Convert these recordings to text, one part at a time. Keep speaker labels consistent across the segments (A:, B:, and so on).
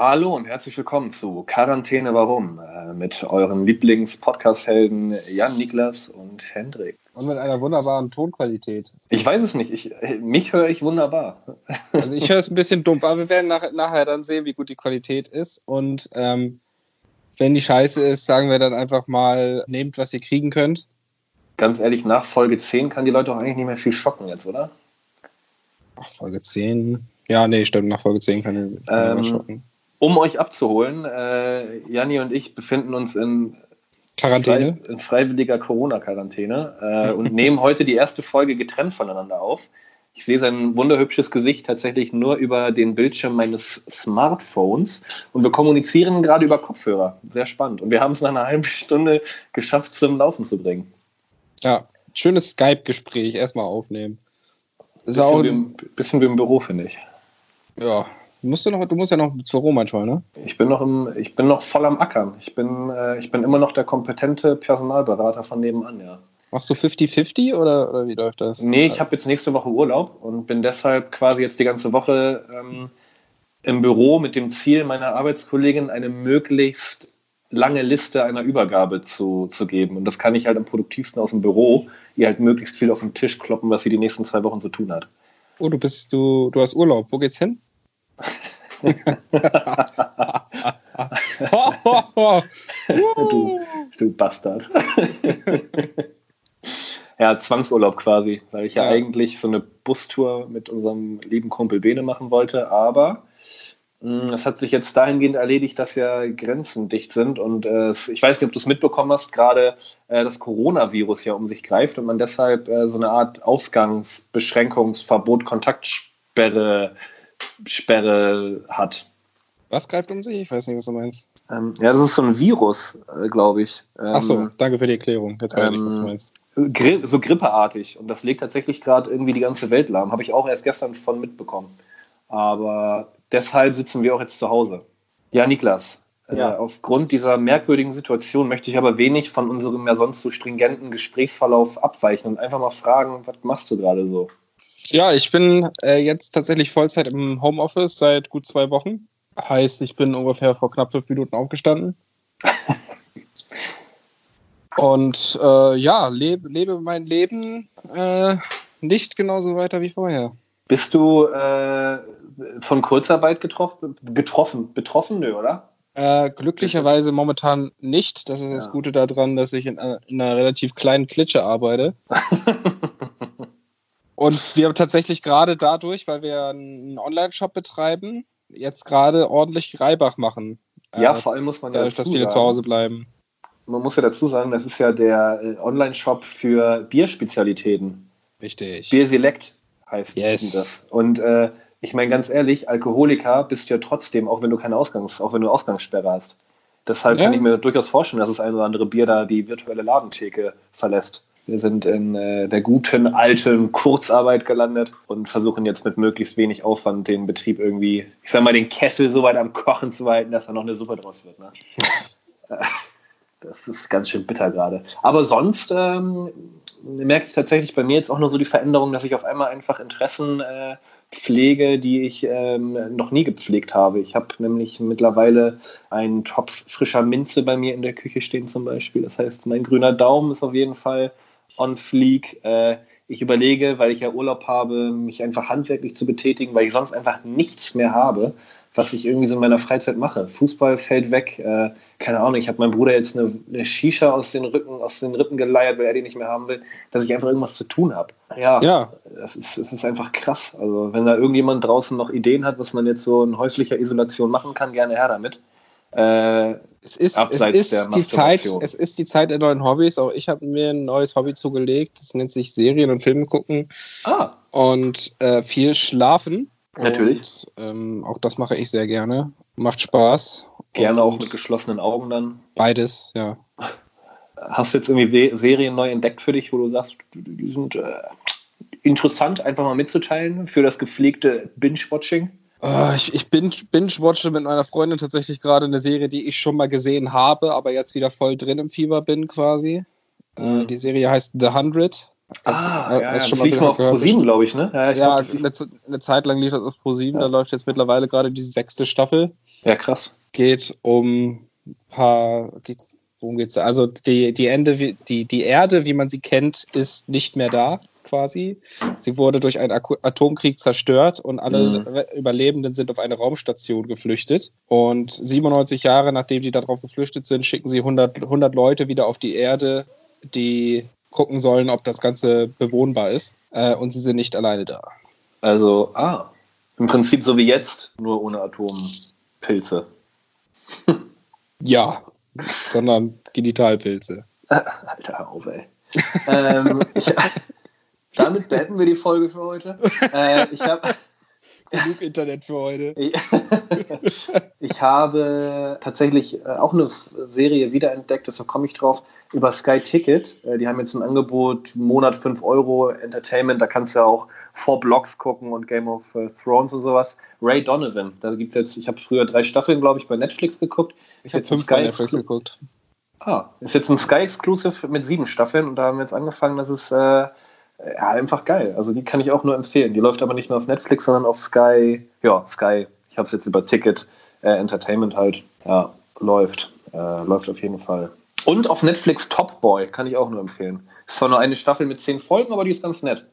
A: Hallo und herzlich willkommen zu Quarantäne Warum äh, mit euren Lieblings-Podcast-Helden Jan, Niklas und Hendrik.
B: Und mit einer wunderbaren Tonqualität.
A: Ich weiß es nicht. Ich, mich höre ich wunderbar.
B: Also ich höre es ein bisschen dumpf, aber wir werden nach, nachher dann sehen, wie gut die Qualität ist. Und ähm, wenn die scheiße ist, sagen wir dann einfach mal, nehmt, was ihr kriegen könnt.
A: Ganz ehrlich, nach Folge 10 kann die Leute auch eigentlich nicht mehr viel schocken jetzt, oder?
B: Ach, Folge 10. Ja, nee, stimmt, nach Folge 10 kann ich
A: ähm,
B: schocken.
A: Um euch abzuholen, äh, Janni und ich befinden uns in,
B: Quarantäne.
A: frei, in freiwilliger Corona-Quarantäne äh, und nehmen heute die erste Folge getrennt voneinander auf. Ich sehe sein wunderhübsches Gesicht tatsächlich nur über den Bildschirm meines Smartphones und wir kommunizieren gerade über Kopfhörer. Sehr spannend. Und wir haben es nach einer halben Stunde geschafft, zum Laufen zu bringen.
B: Ja, schönes Skype-Gespräch erstmal aufnehmen.
A: Bisschen, wie im, bisschen wie im Büro, finde ich.
B: ja, musst, ja noch, du musst ja noch Büro manchmal, ne?
A: Ich bin noch, im, ich bin noch voll am Ackern. Ich bin, äh, ich bin immer noch der kompetente Personalberater von nebenan, ja.
B: Machst du 50-50 oder, oder wie läuft das?
A: Nee, ich habe jetzt nächste Woche Urlaub und bin deshalb quasi jetzt die ganze Woche ähm, im Büro mit dem Ziel, meiner Arbeitskollegin eine möglichst lange Liste einer Übergabe zu, zu geben. Und das kann ich halt am produktivsten aus dem Büro, ihr halt möglichst viel auf den Tisch kloppen, was sie die nächsten zwei Wochen zu tun hat.
B: Oh, du bist, du, du hast Urlaub. Wo geht's hin?
A: du, du Bastard. ja, Zwangsurlaub quasi, weil ich ja,
B: Ja.
A: eigentlich so eine Bustour mit unserem lieben Kumpel Bene machen wollte, aber es hat sich jetzt dahingehend erledigt, dass ja Grenzen dicht sind und äh, ich weiß nicht, ob du es mitbekommen hast, gerade äh, das Coronavirus ja um sich greift und man deshalb äh, so eine Art Ausgangsbeschränkungsverbot, Kontaktsperre Sperre hat.
B: Was greift um sich? Ich weiß nicht, was du meinst.
A: Ähm, ja, das ist so ein Virus, äh, glaube ich. Ähm,
B: Ach so, danke für die Erklärung. Jetzt weiß ich, was du
A: ähm,
B: meinst.
A: Gri so grippeartig. Und das legt tatsächlich gerade irgendwie die ganze Welt lahm. Habe ich auch erst gestern von mitbekommen. Aber deshalb sitzen wir auch jetzt zu Hause. Ja, Niklas.
B: Ja.
A: Äh, aufgrund dieser merkwürdigen Situation möchte ich aber wenig von unserem ja sonst so stringenten Gesprächsverlauf abweichen und einfach mal fragen, was machst du gerade so?
B: Ja, ich bin äh, jetzt tatsächlich Vollzeit im Homeoffice seit gut zwei Wochen. Heißt, ich bin ungefähr vor knapp fünf Minuten aufgestanden. Und äh, ja, lebe, lebe mein Leben äh, nicht genauso weiter wie vorher.
A: Bist du äh, von Kurzarbeit getroffen, getroffen, betroffen, nö, oder?
B: Äh, glücklicherweise momentan nicht. Das ist das
A: Ja.
B: Gute daran, dass ich in einer, in einer relativ kleinen Klitsche arbeite. Und wir tatsächlich gerade dadurch, weil wir einen Online-Shop betreiben, jetzt gerade ordentlich Reibach machen.
A: ja,
B: Äh,
A: vor allem muss man ja
B: dadurch, dass
A: dazu
B: viele
A: sagen,
B: zu Hause bleiben.
A: man muss ja dazu sagen, das ist ja der äh, Online-Shop für Bierspezialitäten.
B: Richtig.
A: Bier Select heißt
B: Yes.
A: das. Und äh, ich meine ganz ehrlich, Alkoholiker bist du ja trotzdem, auch wenn du keine Ausgangs, auch wenn du Ausgangssperre hast. Deshalb
B: Ja.
A: kann ich mir durchaus vorstellen, dass das ein oder andere Bier da die virtuelle Ladentheke verlässt. Wir sind in äh, der guten alten Kurzarbeit gelandet und versuchen jetzt mit möglichst wenig Aufwand den Betrieb irgendwie, ich sag mal, den Kessel so weit am Kochen zu halten, dass da noch eine Suppe draus wird. Ne? Das ist ganz schön bitter gerade. Aber sonst ähm, merke ich tatsächlich bei mir jetzt auch nur so die Veränderung, dass ich auf einmal einfach Interessen äh, pflege, die ich ähm, noch nie gepflegt habe. Ich habe nämlich mittlerweile einen Topf frischer Minze bei mir in der Küche stehen zum Beispiel. Das heißt, mein grüner Daumen ist auf jeden Fall on fleek. Äh, ich überlege, weil ich ja Urlaub habe, mich einfach handwerklich zu betätigen, weil ich sonst einfach nichts mehr habe, was ich irgendwie so in meiner Freizeit mache. Fußball fällt weg. Äh, keine Ahnung, ich habe meinem Bruder jetzt eine, eine Shisha aus den, Rücken, aus den Rippen geleiert, weil er die nicht mehr haben will, dass ich einfach irgendwas zu tun habe. Ja,
B: Ja,
A: das ist, das ist einfach krass. Also, wenn da irgendjemand draußen noch Ideen hat, was man jetzt so in häuslicher Isolation machen kann, gerne her damit. Äh,
B: es ist, es
A: Abseits
B: ist die Zeit, es ist die Zeit der neuen Hobbys. Auch ich habe mir ein neues Hobby zugelegt. Das nennt sich Serien und Filme gucken
A: ah,
B: und äh, viel schlafen.
A: Natürlich.
B: Und, ähm, auch das mache ich sehr gerne. Macht Spaß.
A: gerne auch mit geschlossenen Augen dann.
B: Beides, ja.
A: Hast du jetzt irgendwie Serien neu entdeckt für dich, wo du sagst, die die sind äh, interessant, einfach mal mitzuteilen für das gepflegte Binge-Watching?
B: Äh, ich ich bin- binge-watche mit meiner Freundin tatsächlich gerade eine Serie, die ich schon mal gesehen habe, aber jetzt wieder voll drin im Fieber bin quasi. Äh,
A: Mhm.
B: die Serie heißt The Hundred.
A: Ah, ja, ja, das lief mal auf Pro7, glaube ich, ne?
B: Ja, ich ja glaub, eine, eine, Zeit lang lief das auf Pro7, ja. da läuft jetzt mittlerweile gerade die sechste Staffel.
A: Ja, krass.
B: Geht um ein paar, geht, worum geht's da? Also die, die, Ende, die, die Erde, wie man sie kennt, ist nicht mehr da, quasi. Sie wurde durch einen Atomkrieg zerstört und alle mhm. Überlebenden sind auf eine Raumstation geflüchtet. Und 97 Jahre nachdem die darauf geflüchtet sind, schicken sie 100, 100 Leute wieder auf die Erde, die gucken sollen, ob das Ganze bewohnbar ist. Äh, und sie sind nicht alleine da.
A: Also, ah, im Prinzip so wie jetzt, nur ohne Atompilze.
B: ja, sondern Genitalpilze.
A: Alter, auf, ey. ähm, ich, damit beenden wir die Folge für heute. Äh, ich habe
B: Genug Internet für heute.
A: ich habe tatsächlich äh, auch eine Serie wiederentdeckt, deshalb komme ich drauf, über Sky Ticket. Äh, die haben jetzt ein Angebot, Monat 5 Euro Entertainment, da kannst du ja auch Four Blocks gucken und Game of äh, Thrones und sowas. Ray Donovan, da gibt es jetzt, ich habe früher drei Staffeln, glaube ich, bei Netflix geguckt.
B: Ich habe fünf bei Netflix geguckt.
A: Ah, ist jetzt ein Sky Exclusive mit sieben Staffeln und da haben wir jetzt angefangen, dass es äh, ja, einfach geil. Also die kann ich auch nur empfehlen. Die läuft aber nicht nur auf Netflix, sondern auf Sky. Ja, Sky. Ich habe es jetzt über Ticket äh, Entertainment halt. Ja, läuft. Äh, läuft auf jeden Fall. Und auf Netflix Top Boy kann ich auch nur empfehlen. Ist zwar nur eine Staffel mit zehn Folgen, aber die ist ganz nett.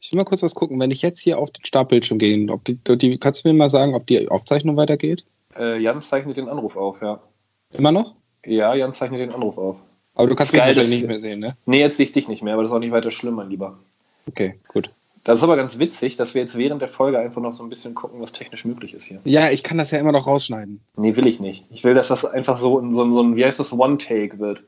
B: Ich will mal kurz was gucken. Wenn ich jetzt hier auf den Startbildschirm gehe, ob die, die, kannst du mir mal sagen, ob die Aufzeichnung weitergeht?
A: Äh, Jan zeichnet den Anruf auf, ja.
B: Immer noch?
A: Ja, Jan zeichnet den Anruf auf.
B: Aber du kannst mich nicht mehr sehen, ne?
A: Nee, jetzt sehe ich dich nicht mehr, aber das ist auch nicht weiter schlimm, mein Lieber.
B: Okay, gut.
A: Das ist aber ganz witzig, dass wir jetzt während der Folge einfach noch so ein bisschen gucken, was technisch möglich ist hier.
B: Ja, ich kann das ja immer noch rausschneiden.
A: Nee, will ich nicht. Ich will, dass das einfach so in so, so ein, wie heißt das, One-Take wird.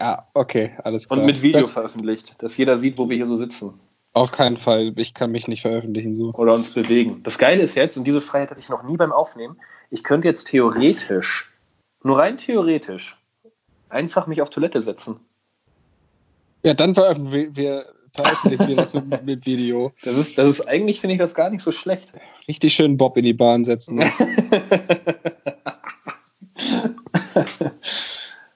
B: Ja, okay, alles klar.
A: Und mit Video das, veröffentlicht, dass jeder sieht, wo wir hier so sitzen.
B: Auf keinen Fall. Ich kann mich nicht veröffentlichen so.
A: Oder uns bewegen. Das Geile ist jetzt, und diese Freiheit hatte ich noch nie beim Aufnehmen, ich könnte jetzt theoretisch, nur rein theoretisch, einfach mich auf Toilette setzen.
B: Ja, dann veröffentlichen wir, veröffentlichen wir das mit, mit, Video.
A: Das ist, das ist eigentlich, finde ich das gar nicht so schlecht.
B: Richtig schön Bob in die Bahn setzen. Ne?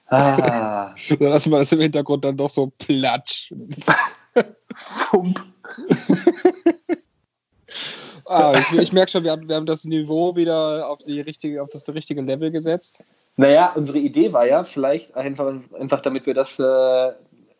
B: ah. Dann lassen wir das im Hintergrund dann doch so platsch. Fump. ah, ich, ich merke schon, wir haben, wir haben das Niveau wieder auf, die richtige, auf das richtige Level gesetzt.
A: Naja, unsere Idee war ja vielleicht einfach, einfach damit wir das äh,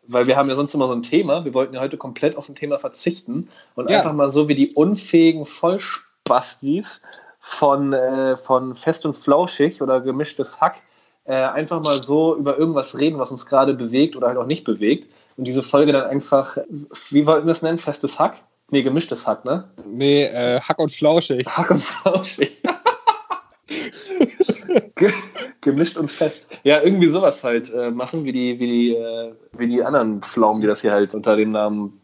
A: weil wir haben ja sonst immer so ein Thema. Wir wollten ja heute komplett auf ein Thema verzichten und ja. einfach mal so wie die unfähigen Vollspastis von, äh, von Fest und Flauschig oder gemischtes Hack äh, einfach mal so über irgendwas reden, was uns gerade bewegt oder halt auch nicht bewegt. Und diese Folge dann einfach, wie wollten wir es nennen? Festes Hack? Nee, gemischtes Hack, ne?
B: Nee, äh, Hack und Flauschig.
A: Hack und Flauschig. gemischt und fest. Ja, irgendwie sowas halt äh, machen, wie die, wie, die, äh, wie die anderen Pflaumen, die das hier halt unter dem Namen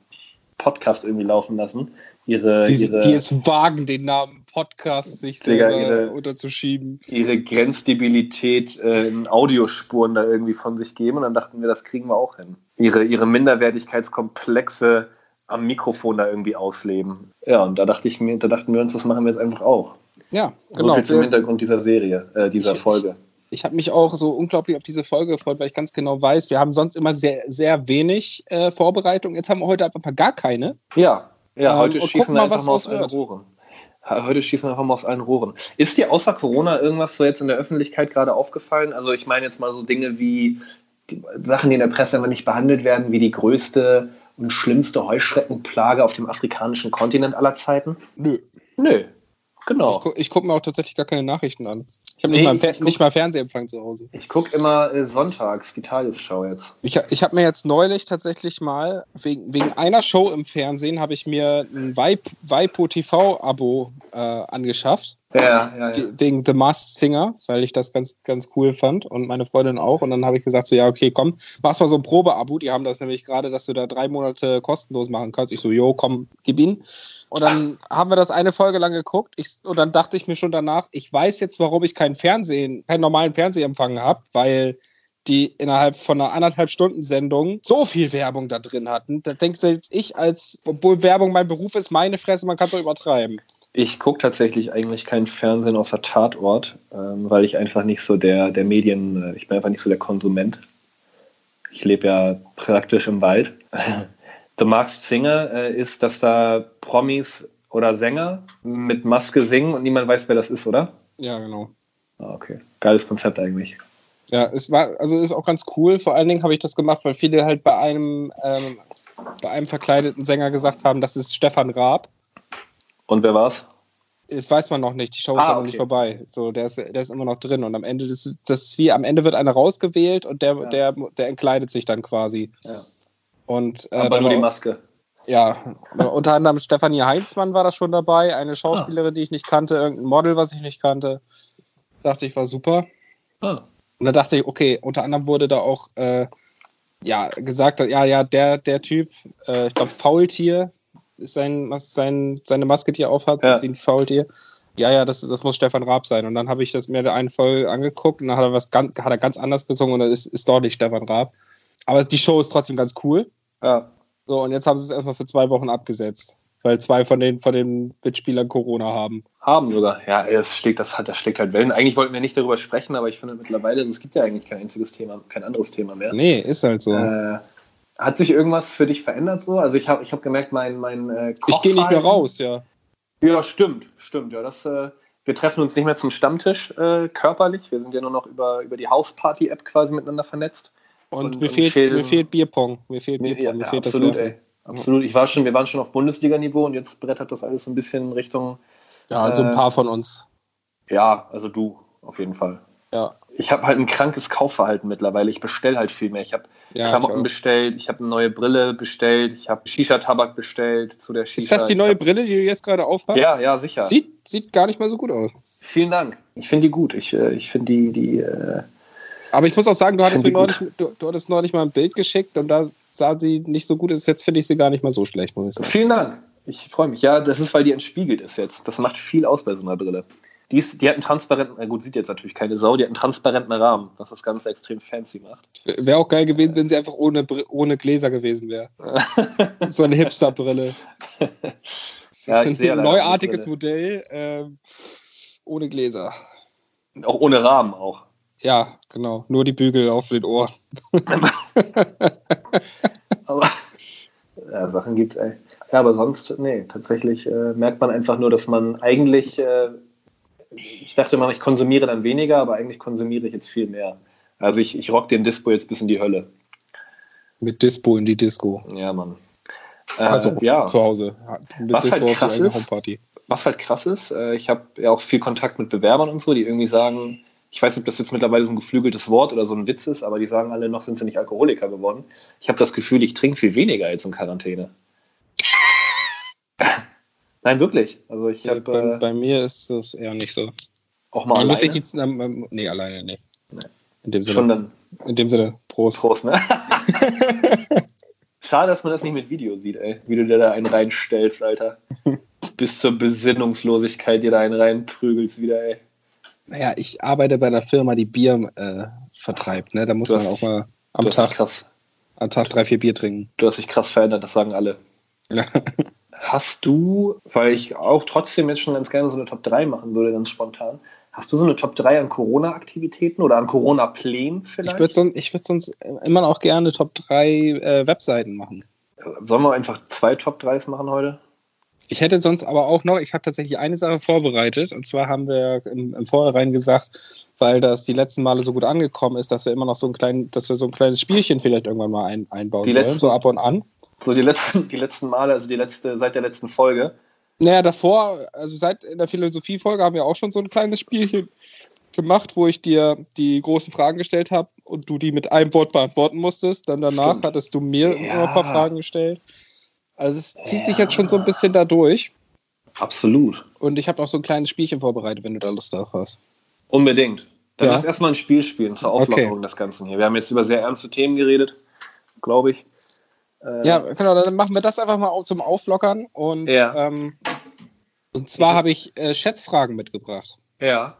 A: Podcast irgendwie laufen lassen. Ihre,
B: die,
A: ihre,
B: die es wagen, den Namen Podcast sich selber ihre, unterzuschieben.
A: Ihre Grenzdebilität äh, in Audiospuren da irgendwie von sich geben und dann dachten wir, das kriegen wir auch hin. Ihre, ihre Minderwertigkeitskomplexe am Mikrofon da irgendwie ausleben. Ja, und da dachte ich mir, da dachten wir uns, das machen wir jetzt einfach auch.
B: Ja,
A: genau. So viel zum Hintergrund dieser Serie, äh, dieser ich, Folge.
B: Ich, ich habe mich auch so unglaublich auf diese Folge gefreut, weil ich ganz genau weiß, wir haben sonst immer sehr, sehr wenig äh, Vorbereitung. Jetzt haben wir heute einfach gar keine.
A: Ja, ja, ähm, heute schießen wir einfach mal aus allen Rohren. Heute schießen wir einfach mal aus allen Rohren. Ist dir außer Corona irgendwas so jetzt in der Öffentlichkeit gerade aufgefallen? Also ich meine jetzt mal so Dinge wie die Sachen, die in der Presse immer nicht behandelt werden, wie die größte und schlimmste Heuschreckenplage auf dem afrikanischen Kontinent aller Zeiten?
B: Nö.
A: Nö. Genau.
B: Ich, gu ich gucke mir auch tatsächlich gar keine Nachrichten an. Ich habe nee, nicht, mal, nicht mal Fernsehempfang zu Hause.
A: Ich gucke immer äh, sonntags die Tagesschau jetzt.
B: Ich, ich habe mir jetzt neulich tatsächlich mal, wegen, wegen einer Show im Fernsehen, habe ich mir ein Waipo TV-Abo äh, angeschafft.
A: Ja, ja,
B: wegen The Masked Singer, weil ich das ganz, ganz cool fand und meine Freundin auch. Und dann habe ich gesagt, so, ja, okay, komm, machst mal so ein Probeabo. Die haben das nämlich gerade, dass du da drei Monate kostenlos machen kannst. Ich so, jo, komm, gib ihn. Und dann haben wir das eine Folge lang geguckt. Ich, und dann dachte ich mir schon danach, ich weiß jetzt, warum ich keinen Fernsehen, keinen normalen Fernsehempfang habe, weil die innerhalb von einer anderthalb Stunden Sendung so viel Werbung da drin hatten. Da denkst du jetzt ich als, obwohl Werbung mein Beruf ist, meine Fresse, man kann es auch übertreiben.
A: Ich gucke tatsächlich eigentlich kein Fernsehen außer Tatort, ähm, weil ich einfach nicht so der, der Medien, äh, ich bin einfach nicht so der Konsument. Ich lebe ja praktisch im Wald. The Masked Singer äh, ist, dass da Promis oder Sänger mit Maske singen und niemand weiß, wer das ist, oder?
B: Ja, genau.
A: Ah, okay. Geiles Konzept eigentlich.
B: Ja, es war, also ist auch ganz cool. Vor allen Dingen habe ich das gemacht, weil viele halt bei einem, ähm, bei einem verkleideten Sänger gesagt haben, das ist Stefan Raab.
A: Und wer war's?
B: Das weiß man noch nicht. Die Show ist
A: Ah,
B: ja noch
A: okay.
B: nicht vorbei. So, der ist, der ist immer noch drin. Und am Ende, das, das ist wie, am Ende wird einer rausgewählt und der,
A: Ja.
B: der, der entkleidet sich dann quasi.
A: Ja.
B: Und, äh,
A: Aber nur die Maske.
B: Ja, unter anderem Stefanie Heinzmann war da schon dabei, eine Schauspielerin, die ich nicht kannte, irgendein Model, was ich nicht kannte. Dachte ich, war super.
A: Ah.
B: Und da dachte ich, okay, unter anderem wurde da auch äh, ja, gesagt, ja, ja, der, der Typ, äh, ich glaube, Faultier ist sein, sein, seine Maske, die er aufhat,
A: Ja.
B: wie ein Faultier. Ja, ja, das, das muss Stefan Raab sein. Und dann habe ich das mir einen voll angeguckt und dann hat er was ganz, hat er ganz anders gesungen und dann ist, ist doch nicht Stefan Raab. Aber die Show ist trotzdem ganz cool.
A: Ja.
B: So, und jetzt haben sie es erstmal für zwei Wochen abgesetzt, weil zwei von den, von den Mitspielern Corona haben.
A: Haben sogar. Ja, das schlägt, das, hat, das schlägt halt Wellen. Eigentlich wollten wir nicht darüber sprechen, aber ich finde mittlerweile, also es gibt ja eigentlich kein einziges Thema, kein anderes Thema mehr.
B: Nee, ist halt so.
A: Äh, hat sich irgendwas für dich verändert so? Also ich habe ich hab gemerkt, mein, mein äh,
B: ich gehe nicht mehr raus, ja.
A: Ja, stimmt, stimmt. Ja, das, äh, wir treffen uns nicht mehr zum Stammtisch äh, körperlich. Wir sind ja nur noch über, über die Hausparty-App quasi miteinander vernetzt.
B: Und,
A: Und-
B: mir,
A: und
B: fehlt,
A: Schäden.
B: mir fehlt Bierpong. Mir fehlt Bierpong.
A: ja,
B: mir
A: ja,
B: fehlt
A: absolut,
B: das
A: ey. Absolut. Ich war schon, wir waren schon auf Bundesliga-Niveau und jetzt brettert das alles so ein bisschen in Richtung,
B: Ja, also ein
A: Äh,
B: paar von uns.
A: ja, also du auf jeden Fall.
B: Ja,
A: Ich habe halt ein krankes Kaufverhalten mittlerweile. Ich bestelle halt viel mehr. Ich habe
B: ja
A: Klamotten
B: ich
A: bestellt, ich habe eine neue Brille bestellt, ich habe Shisha-Tabak bestellt zu der Shisha.
B: Ist das die neue
A: hab-
B: Brille, die du jetzt gerade aufhast?
A: Ja, ja, sicher.
B: Sieht, sieht gar nicht mal so gut aus.
A: Vielen Dank. Ich finde die gut. Ich, äh, ich finde die, die äh,
B: Aber ich muss auch sagen, du hattest mir neulich, du, du hattest neulich mal ein Bild geschickt und da sah sie nicht so gut aus. Jetzt finde ich sie gar nicht mal so schlecht, muss ich sagen.
A: Vielen Dank. Ich freue mich. Ja, das ist, weil die entspiegelt ist jetzt. Das macht viel aus bei so einer Brille. Die, ist, die hat einen transparenten, na gut, sieht jetzt natürlich keine Sau, die hat einen transparenten Rahmen, was das Ganze extrem fancy macht.
B: Wäre auch geil gewesen, wenn sie einfach ohne, ohne Gläser gewesen wäre. so eine Hipster-Brille. Das
A: Ja,
B: ein neuartiges Modell ähm, ohne Gläser.
A: Auch ohne Rahmen auch.
B: Ja, genau. Nur die Bügel auf den Ohren.
A: Aber ja, Sachen gibt's, ey. Ja, aber sonst, nee, tatsächlich äh, merkt man einfach nur, dass man eigentlich, äh, ich dachte immer, ich konsumiere dann weniger, aber eigentlich konsumiere ich jetzt viel mehr. Also ich, ich rock den Dispo jetzt bis in die Hölle.
B: Mit Dispo in die Disco.
A: Ja, Mann. Äh,
B: Also
A: ja.
B: zu Hause. Mit
A: Was halt
B: auf die
A: krass
B: eigene
A: ist-
B: Homeparty.
A: was halt krass ist, äh, ich habe ja auch viel Kontakt mit Bewerbern und so, die irgendwie sagen, ich weiß nicht, ob das jetzt mittlerweile so ein geflügeltes Wort oder so ein Witz ist, aber die sagen alle, noch sind sie nicht Alkoholiker geworden. Ich habe das Gefühl, ich trinke viel weniger jetzt in Quarantäne. Nein, wirklich. Also ich
B: bei,
A: habe äh,
B: bei mir ist das eher nicht so.
A: auch mal
B: muss
A: alleine,
B: sich die, ähm, nee, alleine, nee.
A: Nee.
B: In dem Sinne.
A: schon dann
B: In dem Sinne, Prost.
A: Prost, ne? Schade, dass man das nicht mit Video sieht, ey. Wie du dir da einen reinstellst, Alter. Bis zur Besinnungslosigkeit dir da einen reinprügelst wieder, ey.
B: Naja, ich arbeite bei einer Firma, die Bier äh, vertreibt. Ne? Da muss
A: Du
B: man auch mal am Tag,
A: krass,
B: am Tag drei, vier Bier trinken.
A: du hast dich krass verändert, das sagen alle. Hast du, weil ich auch trotzdem jetzt schon ganz gerne so eine Top 3 machen würde, ganz spontan, hast du so eine Top 3 an Corona-Aktivitäten oder an Corona-Plänen vielleicht?
B: Ich würde sonst, würd sonst immer auch gerne Top 3 äh, Webseiten machen.
A: Sollen wir einfach zwei Top 3s machen heute?
B: Ich hätte sonst aber auch noch, ich habe tatsächlich eine Sache vorbereitet. Und zwar haben wir im, im Vorhinein gesagt, weil das die letzten Male so gut angekommen ist, dass wir immer noch so ein klein, dass wir so ein kleines Spielchen vielleicht irgendwann mal ein, einbauen
A: Die
B: sollen,
A: letzten-
B: so ab und an.
A: So die letzten, die letzten Male, also die letzte, seit der letzten Folge.
B: Naja, davor, also seit in der Philosophiefolge haben wir auch schon so ein kleines Spielchen gemacht, wo ich dir die großen Fragen gestellt habe und du die mit einem Wort beantworten musstest. Dann danach
A: Stimmt.
B: hattest du mir
A: Ja.
B: ein paar Fragen gestellt. Also es zieht sich
A: Ja.
B: jetzt schon so ein bisschen da durch.
A: Absolut.
B: Und ich habe auch so ein kleines Spielchen vorbereitet, wenn du da Lust drauf hast.
A: Unbedingt. Dann
B: Ja.
A: lass erstmal ein Spiel spielen zur Auflockerung
B: Okay.
A: des Ganzen hier. Wir haben jetzt über sehr ernste Themen geredet, glaube ich. Äh,
B: Ja, genau, dann machen wir das einfach mal zum Auflockern. Und,
A: Ja.
B: ähm, und zwar habe ich äh, Schätzfragen mitgebracht.
A: Ja.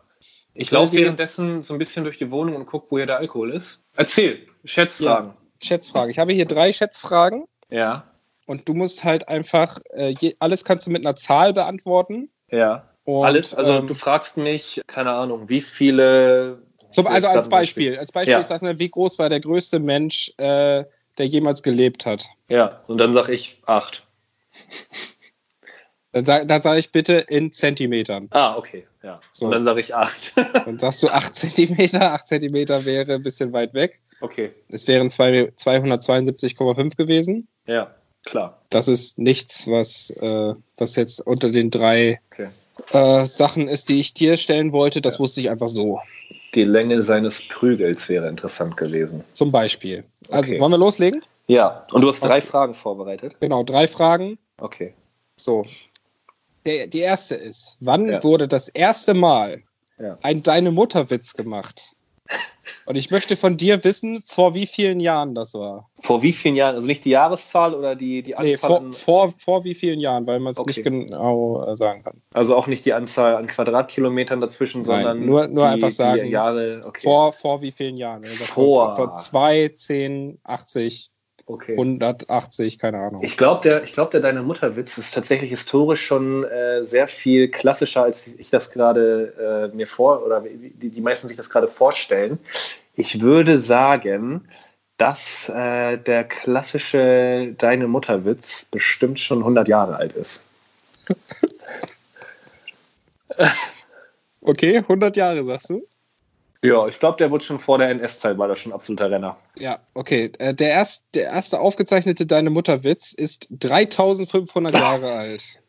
A: Ich laufe währenddessen so ein bisschen durch die Wohnung und gucke, wo hier der Alkohol ist. Erzähl. Schätzfragen.
B: Schätzfrage. Ich habe hier drei Schätzfragen.
A: Ja.
B: Und du musst halt einfach, äh, je, alles kannst du mit einer Zahl beantworten.
A: Ja.
B: Und,
A: Alles. Also
B: ähm,
A: du fragst mich, keine Ahnung, wie viele.
B: zum, also als Beispiel, als Beispiel,
A: Ja.
B: ich sag mal, wie groß war der größte Mensch, äh, der jemals gelebt hat.
A: Ja, und dann sage ich acht.
B: Dann, sag, dann sage ich bitte in Zentimetern.
A: Ah, okay. Ja.
B: So.
A: Und dann sage ich acht.
B: Dann sagst du 8 Zentimeter. 8 Zentimeter wäre ein bisschen weit weg.
A: okay.
B: Es wären zwei- 272,5 gewesen.
A: Ja, klar.
B: Das ist nichts, was, äh, was jetzt unter den drei
A: Okay.
B: äh, Sachen ist, die ich dir stellen wollte. Das
A: Ja.
B: wusste ich einfach so.
A: Die Länge seines Prügels wäre interessant gewesen.
B: Zum Beispiel. Also,
A: Okay.
B: wollen wir loslegen?
A: Ja, und du hast drei
B: Okay.
A: Fragen vorbereitet.
B: Genau, drei Fragen.
A: Okay.
B: So. Der, die erste ist: Wann
A: Ja.
B: wurde das erste Mal
A: Ja.
B: ein Deine Mutter-Witz gemacht? Und ich möchte von dir wissen, vor wie vielen Jahren das war.
A: Vor wie vielen Jahren? Also nicht die Jahreszahl oder die, die
B: Nee,
A: Anzahl?
B: vor,
A: an,
B: vor, vor wie vielen Jahren, weil man es
A: Okay.
B: nicht genau äh, sagen kann.
A: also auch nicht die Anzahl an Quadratkilometern dazwischen,
B: Nein,
A: sondern
B: nur- nur
A: die,
B: einfach sagen,
A: Jahre. Okay.
B: Vor, vor wie vielen Jahren? Also
A: Vor.
B: Vor, vor 2, 10, 80,
A: okay.
B: 180, keine Ahnung.
A: Ich glaube, der, ich glaub, der Deine Mutterwitz ist tatsächlich historisch schon äh, sehr viel klassischer, als ich das gerade äh, mir vor oder wie die, die meisten sich das gerade vorstellen. Ich würde sagen, dass äh, der klassische Deine Mutterwitz bestimmt schon 100 Jahre alt ist.
B: Okay, 100 Jahre, sagst du?
A: Ja, ich glaube, der wurde schon vor der NS-Zeit, war das schon absoluter Renner.
B: Ja, okay. Äh, Der, erst, der erste aufgezeichnete Deine Mutter-Witz ist 3500 Jahre alt.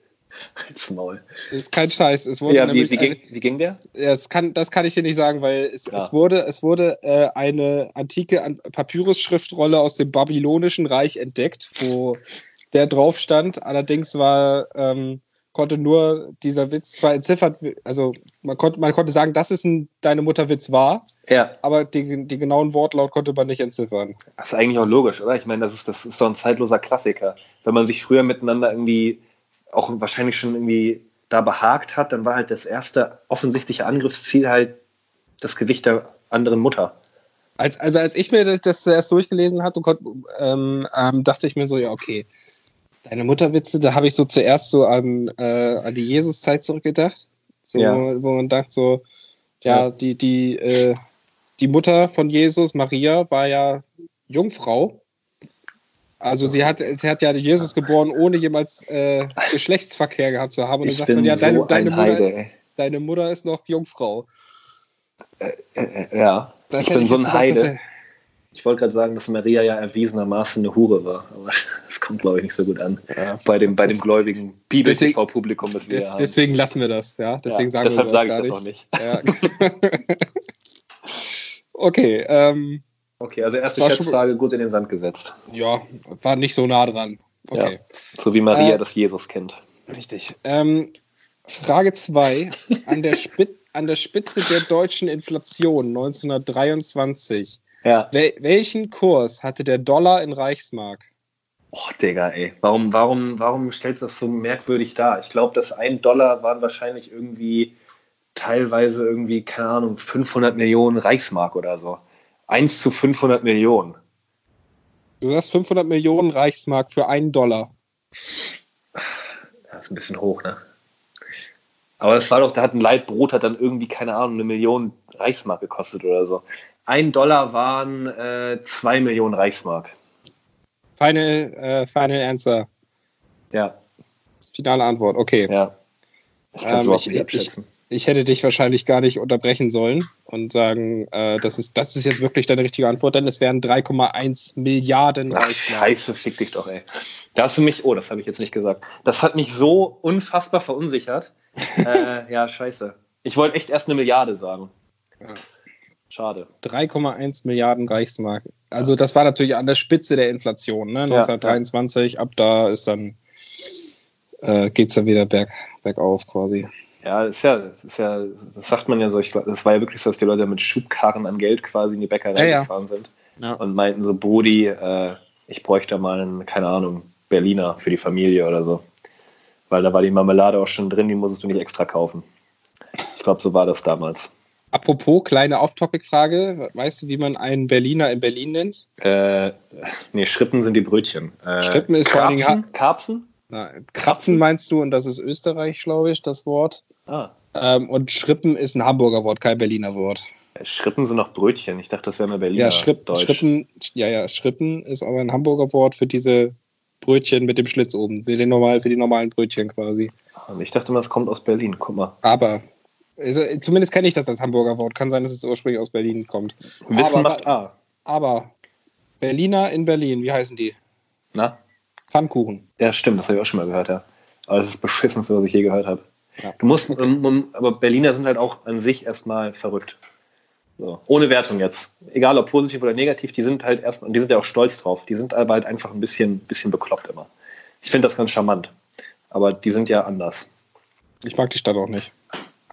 A: Als Maul.
B: Ist kein Scheiß. Es wurde
A: Ja, wie, wie, ging, wie ging der?
B: Ja, das, kann, das kann ich dir nicht sagen, weil es,
A: Ja.
B: es wurde, es wurde äh, eine antike An- Papyrus-Schriftrolle aus dem babylonischen Reich entdeckt, wo der drauf stand. Allerdings war, ähm, konnte nur dieser Witz zwar entziffert, also man konnte, man konnte sagen, dass es ein Deine Mutter-Witz war,
A: Ja,
B: aber die, die genauen Wortlaut konnte man nicht entziffern.
A: das ist eigentlich auch logisch, oder? Ich meine, das ist, das ist doch ein zeitloser Klassiker. Wenn man sich früher miteinander irgendwie auch wahrscheinlich schon irgendwie da behagt hat, dann war halt das erste offensichtliche Angriffsziel halt das Gewicht der anderen Mutter.
B: Als, also als ich mir das, das zuerst durchgelesen hatte, ähm, ähm, dachte ich mir so, ja, okay, deine Mutterwitze, da habe ich so zuerst so an, äh, an die Jesus-Zeit zurückgedacht. So,
A: Ja.
B: wo man dachte so, ja,
A: Ja.
B: die, die, äh, die Mutter von Jesus, Maria, war ja Jungfrau. Also sie hat, sie hat ja Jesus geboren, ohne jemals äh, Geschlechtsverkehr gehabt zu haben. Und dann sagt man, ja,
A: so
B: deine,
A: ein
B: deine, Mutter, deine Mutter ist noch Jungfrau.
A: Äh, äh, ja,
B: Das
A: ich bin so ein
B: gedacht,
A: Heide. Ich wollte gerade sagen, dass Maria ja erwiesenermaßen eine Hure war, aber das kommt, glaube ich, nicht so gut an. Bei dem, bei dem gläubigen Bibel-TV-Publikum, das wir
B: Des,
A: haben.
B: deswegen lassen wir das, ja. Deswegen
A: ja,
B: sagen
A: deshalb
B: wir
A: sage ich das auch nicht.
B: Ja. okay, ähm,
A: Okay, also erste Schätzfrage gut in den Sand gesetzt.
B: ja, war nicht so nah dran. Okay,
A: So wie Maria
B: Äh,
A: das Jesus kennt.
B: richtig. Ähm, Frage 2. An, an der Spitze der deutschen Inflation 1923,
A: Ja.
B: wel welchen Kurs hatte der Dollar in Reichsmark?
A: Oh, Digga, ey. Warum, warum, warum stellst du das so merkwürdig dar? Ich glaube, das ein Dollar waren wahrscheinlich irgendwie teilweise irgendwie, keine Ahnung, 500 Millionen Reichsmark oder so. 1 zu 500 Millionen.
B: Du sagst 500 Millionen Reichsmark für einen Dollar.
A: Das ist ein bisschen hoch, ne? Aber das war doch, da hat ein Leitbrot hat dann irgendwie, keine Ahnung, eine Million Reichsmark gekostet oder so. Ein Dollar waren äh, zwei Millionen Reichsmark.
B: Final, äh, final Answer.
A: Ja,
B: Finale Antwort. Okay.
A: ja. Ich kann es
B: Ähm,
A: überhaupt
B: ich- ich-. Ich hätte dich wahrscheinlich gar nicht unterbrechen sollen und sagen, äh, das, ist, das ist jetzt wirklich deine richtige Antwort, denn es wären 3,1 Milliarden
A: Ach,
B: Reichsmark.
A: scheiße, fick dich doch, ey. Da hast du mich, oh, das habe ich jetzt nicht gesagt. Das hat mich so unfassbar verunsichert. äh, ja, scheiße. Ich wollte echt erst eine Milliarde sagen.
B: Ja.
A: Schade.
B: 3,1 Milliarden Reichsmark. Also das war natürlich an der Spitze der Inflation, ne? 1923, ab da ist dann äh, geht es dann wieder berg, bergauf quasi.
A: Ja, das ist ja, das ist ja, das sagt man ja so. Ich das war ja wirklich so, dass die Leute mit Schubkarren an Geld quasi in die Bäckerei
B: Ja, ja.
A: gefahren sind
B: Ja.
A: und meinten so, Brudi, äh, ich bräuchte mal einen, keine Ahnung, Berliner für die Familie oder so. Weil da war die Marmelade auch schon drin, die musstest du nicht extra kaufen. Ich glaube, so war das damals.
B: Apropos, kleine Off-Topic-Frage. Weißt du, wie man einen Berliner in Berlin nennt?
A: Äh, nee, Schrippen sind die Brötchen. Äh,
B: Schrippen ist vor allen Dingen
A: Karpfen? Karpfen?
B: Na, Krapfen meinst du, und das ist Österreich, glaube ich, das Wort.
A: Ah,
B: Ähm, und Schrippen ist ein Hamburger Wort, kein Berliner Wort.
A: Schrippen sind noch Brötchen. Ich dachte, das wäre mal Berliner
B: Ja, Schripp,
A: Deutsch.
B: Schrippen, ja, ja, Schrippen ist aber ein Hamburger Wort für diese Brötchen mit dem Schlitz oben. Für, den normal, für die normalen Brötchen quasi.
A: Ich dachte mal, es kommt aus Berlin. Guck mal.
B: Aber, also, zumindest kenne ich das als Hamburger Wort. Kann sein, dass es ursprünglich aus Berlin kommt.
A: Wissen
B: aber,
A: macht A.
B: Aber, Berliner in Berlin, wie heißen die?
A: Na?
B: Pfannkuchen.
A: Ja, stimmt, das habe ich auch schon mal gehört, ja. Aber das ist das Beschissenste, was ich je gehört habe.
B: Ja.
A: Du musst, ähm, aber Berliner sind halt auch an sich erstmal verrückt. So. Ohne Wertung jetzt. Egal ob positiv oder negativ, die sind halt erstmal, und die sind ja auch stolz drauf, die sind aber halt einfach ein bisschen, bisschen bekloppt immer. Ich finde das ganz charmant. Aber die sind ja anders.
B: Ich mag die Stadt auch nicht.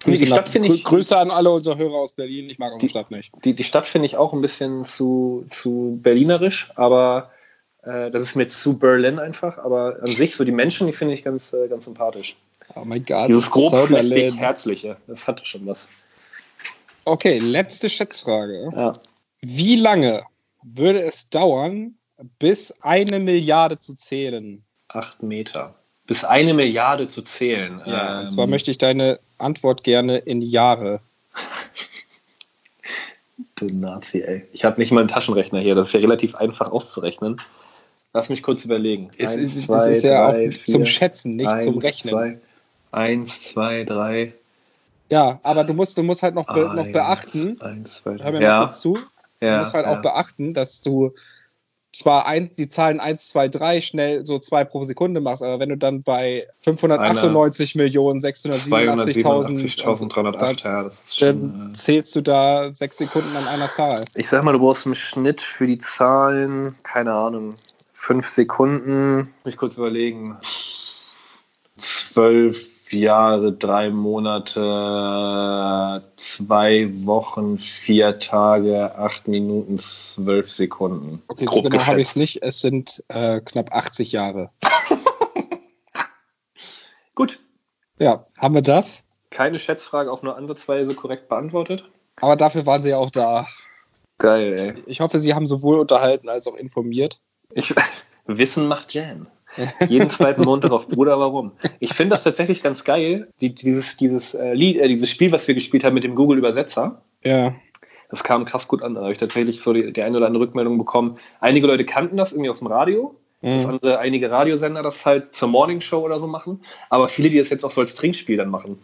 A: Nee, die
B: Grüße
A: Stadt
B: nach-
A: finde ich-
B: Grü- Grüße an alle unsere Hörer aus Berlin. Ich mag auch die Stadt nicht.
A: Die, die Stadt finde ich auch ein bisschen zu, zu berlinerisch, aber äh, das ist mir zu Berlin einfach. Aber an sich, so die Menschen, die finde ich ganz, äh, ganz sympathisch.
B: Oh mein Gott.
A: Dieses grob herzliche, das hatte schon was.
B: Okay, letzte Schätzfrage.
A: Ja.
B: Wie lange würde es dauern, bis eine Milliarde zu zählen?
A: Acht Meter. Bis eine Milliarde zu zählen.
B: Ja,
A: Ähm,
B: und zwar möchte ich deine Antwort gerne in Jahre.
A: Du Nazi, ey. Ich habe nicht mal einen Taschenrechner hier. Das ist ja relativ einfach auszurechnen. Lass mich kurz überlegen.
B: Es
A: Eins,
B: ist,
A: zwei,
B: das ist ja
A: drei,
B: auch zum
A: vier,
B: Schätzen, nicht zum
A: eins,
B: Rechnen.
A: Zwei, eins, zwei, drei.
B: Ja, aber du musst, du musst halt noch, be, noch beachten,
A: Eins, zwei,
B: hör
A: drei.
B: mir mal
A: Ja,
B: kurz zu, du
A: ja,
B: musst halt
A: ja.
B: auch beachten, dass du zwar ein, die Zahlen 1, 2, 3 schnell so zwei pro Sekunde machst, aber wenn du dann bei 598 Millionen 687.000
A: 287.308. Ja, das ist
B: dann
A: schon. Äh,
B: zählst du da sechs Sekunden an einer Zahl.
A: ich sag mal, du brauchst im Schnitt für die Zahlen, keine Ahnung, fünf Sekunden. Muss ich kurz überlegen. Zwölf Jahre, drei Monate, zwei Wochen, vier Tage, acht Minuten, zwölf Sekunden.
B: Okay, so genau habe ich es nicht. Es sind äh, knapp 80 Jahre.
A: Gut.
B: Ja, haben wir das?
A: Keine Schätzfrage, auch nur ansatzweise korrekt beantwortet.
B: Aber dafür waren sie ja auch da.
A: Geil, ey.
B: Ich hoffe, sie haben sowohl unterhalten als auch informiert.
A: Ich, Wissen macht Jan. Jeden zweiten Montag auf Bruder, warum? Ich finde das tatsächlich ganz geil, die, dieses, dieses, äh, Lied, äh, dieses Spiel, was wir gespielt haben mit dem Google-Übersetzer.
B: Ja.
A: Das kam krass gut an. Da habe ich tatsächlich so die, die eine oder andere Rückmeldung bekommen. Einige Leute kannten das irgendwie aus dem Radio.
B: Mhm.
A: andere, einige Radiosender das halt zur Morningshow oder so machen. Aber viele, die das jetzt auch so als Trinkspiel dann machen.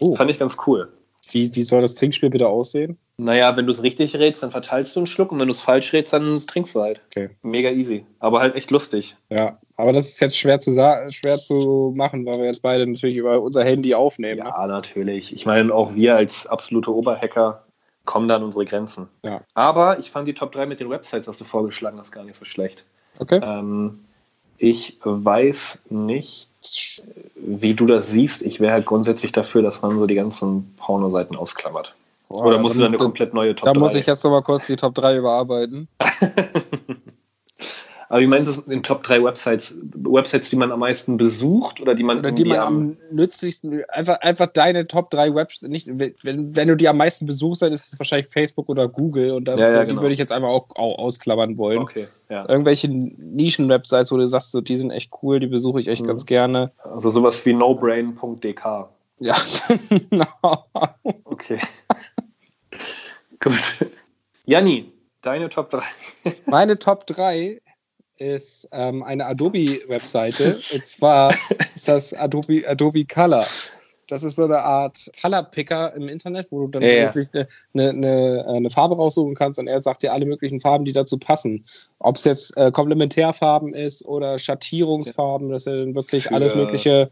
B: Oh.
A: Fand ich ganz cool.
B: Wie, wie soll das Trinkspiel bitte aussehen?
A: Naja, wenn du es richtig rätst, dann verteilst du einen Schluck und wenn du es falsch rätst, dann trinkst du halt.
B: Okay.
A: Mega easy. Aber halt echt lustig.
B: Ja, aber das ist jetzt schwer zu, schwer zu machen, weil wir jetzt beide natürlich über unser Handy aufnehmen. Ne?
A: Ja, natürlich. Ich meine, auch wir als absolute Oberhacker kommen da an unsere Grenzen.
B: Ja.
A: Aber ich fand die Top 3 mit den Websites, was du vorgeschlagen hast, gar nicht so schlecht.
B: Okay.
A: Ähm, ich weiß nicht, wie du das siehst. Ich wäre halt grundsätzlich dafür, dass man so die ganzen Pornoseiten ausklammert.
B: Boah,
A: Oder musst du dann eine
B: da,
A: komplett neue Top
B: da
A: 3?
B: muss ich jetzt nochmal kurz die Top 3 überarbeiten.
A: Aber wie meinst du den Top 3 Websites? Websites, die man am meisten besucht oder die man
B: Oder die man am nützlichsten, einfach, einfach deine Top 3 Websites, nicht, wenn, wenn du die am meisten besuchst, dann ist es wahrscheinlich Facebook oder Google und da,
A: Ja, ja,
B: die
A: genau.
B: würde ich jetzt einfach auch, auch ausklammern wollen.
A: Okay, ja.
B: Irgendwelche Nischen-Websites, wo du sagst, so, die sind echt cool, die besuche ich echt
A: Mhm.
B: ganz gerne.
A: Also sowas wie nobrain.dk.
B: Ja, genau.
A: Okay. Gut. Janni, deine Top 3.
B: Meine Top 3 ist ähm, eine Adobe-Webseite. und zwar ist das Adobe, Adobe Color. Das ist so eine Art Color-Picker im Internet, wo du dann
A: Ja, ja.
B: wirklich eine, eine, eine, eine Farbe raussuchen kannst und er sagt dir alle möglichen Farben, die dazu passen. Ob es jetzt äh, Komplementärfarben ist oder Schattierungsfarben, das sind wirklich
A: Für-
B: alles Mögliche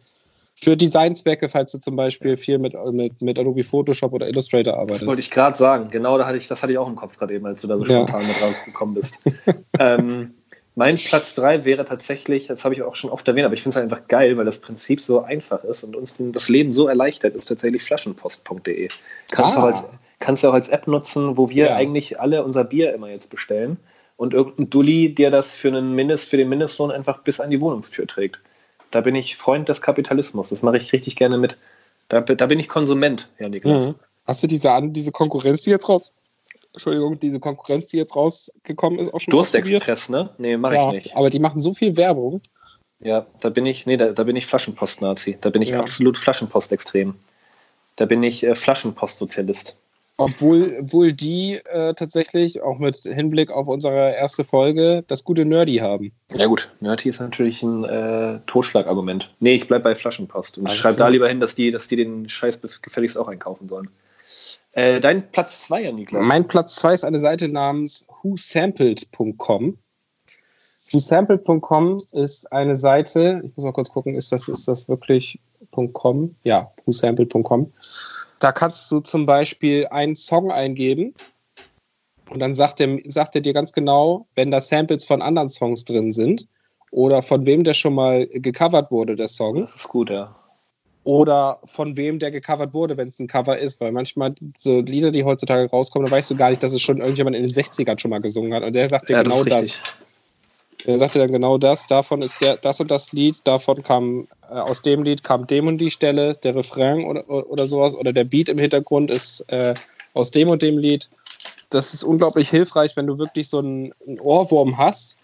B: für Designzwecke, falls du zum Beispiel viel mit, mit, mit Adobe Photoshop oder Illustrator
A: Das
B: arbeitest.
A: wollte ich gerade sagen. Genau, da hatte ich, das hatte ich auch im Kopf gerade eben, als du da so
B: Ja.
A: spontan mit rausgekommen bist. ähm, mein Platz 3 wäre tatsächlich, das habe ich auch schon oft erwähnt, aber ich finde es einfach geil, weil das Prinzip so einfach ist und uns das Leben so erleichtert, ist tatsächlich flaschenpost.de. Kannst, du
B: Ah.
A: auch als, kannst du auch als App nutzen, wo wir
B: Ja.
A: eigentlich alle unser Bier immer jetzt bestellen und irgendein Dulli dir das für, einen Mindest, für den Mindestlohn einfach bis an die Wohnungstür trägt. Da bin ich Freund des Kapitalismus. Das mache ich richtig gerne mit. Da, da bin ich Konsument, Herr Niklas.
B: Mhm. Hast du diese, diese Konkurrenz, die jetzt raus. Entschuldigung, diese Konkurrenz, die jetzt rausgekommen ist, auch schon?
A: Durstexpress, ne? Nee, mache
B: Ja,
A: ich nicht.
B: aber die machen so viel Werbung.
A: Ja, da bin ich, nee, da, da bin ich Flaschenpost-Nazi. Da bin ich
B: Ja.
A: absolut Flaschenpost-extrem. Da bin ich äh, Flaschenpost-Sozialist.
B: Obwohl, obwohl die äh, tatsächlich auch mit Hinblick auf unsere erste Folge das gute Nerdy haben.
A: Ja gut, Nerdy ist natürlich ein äh, Totschlagargument. Nee, ich bleib bei Flaschenpost und ich schreibe da lieber hin, dass die, dass die den Scheiß gefälligst auch einkaufen sollen. Äh, dein Platz 2, ja, Niklas.
B: Mein Platz 2 ist eine Seite namens whosampled.com. Whosampled.com ist eine Seite, ich muss mal kurz gucken, ist das, ist das wirklich .com? Ja, whosampled.com. Da kannst du zum Beispiel einen Song eingeben und dann sagt er, sagt er dir ganz genau, wenn da Samples von anderen Songs drin sind oder von wem der schon mal gecovert wurde, der Song.
A: Das ist gut, ja.
B: Oder von wem der gecovert wurde, wenn es ein Cover ist, weil manchmal so Lieder, die heutzutage rauskommen, da weißt du gar nicht, dass es schon irgendjemand in den 60ern schon mal gesungen hat. Und der sagt dir ja, genau das. das. Der sagte dann genau das, davon ist der, das und das Lied, davon kam, äh, aus dem Lied kam dem und die Stelle, der Refrain oder, oder sowas, oder der Beat im Hintergrund ist äh, aus dem und dem Lied. Das ist unglaublich hilfreich, wenn du wirklich so einen, einen Ohrwurm hast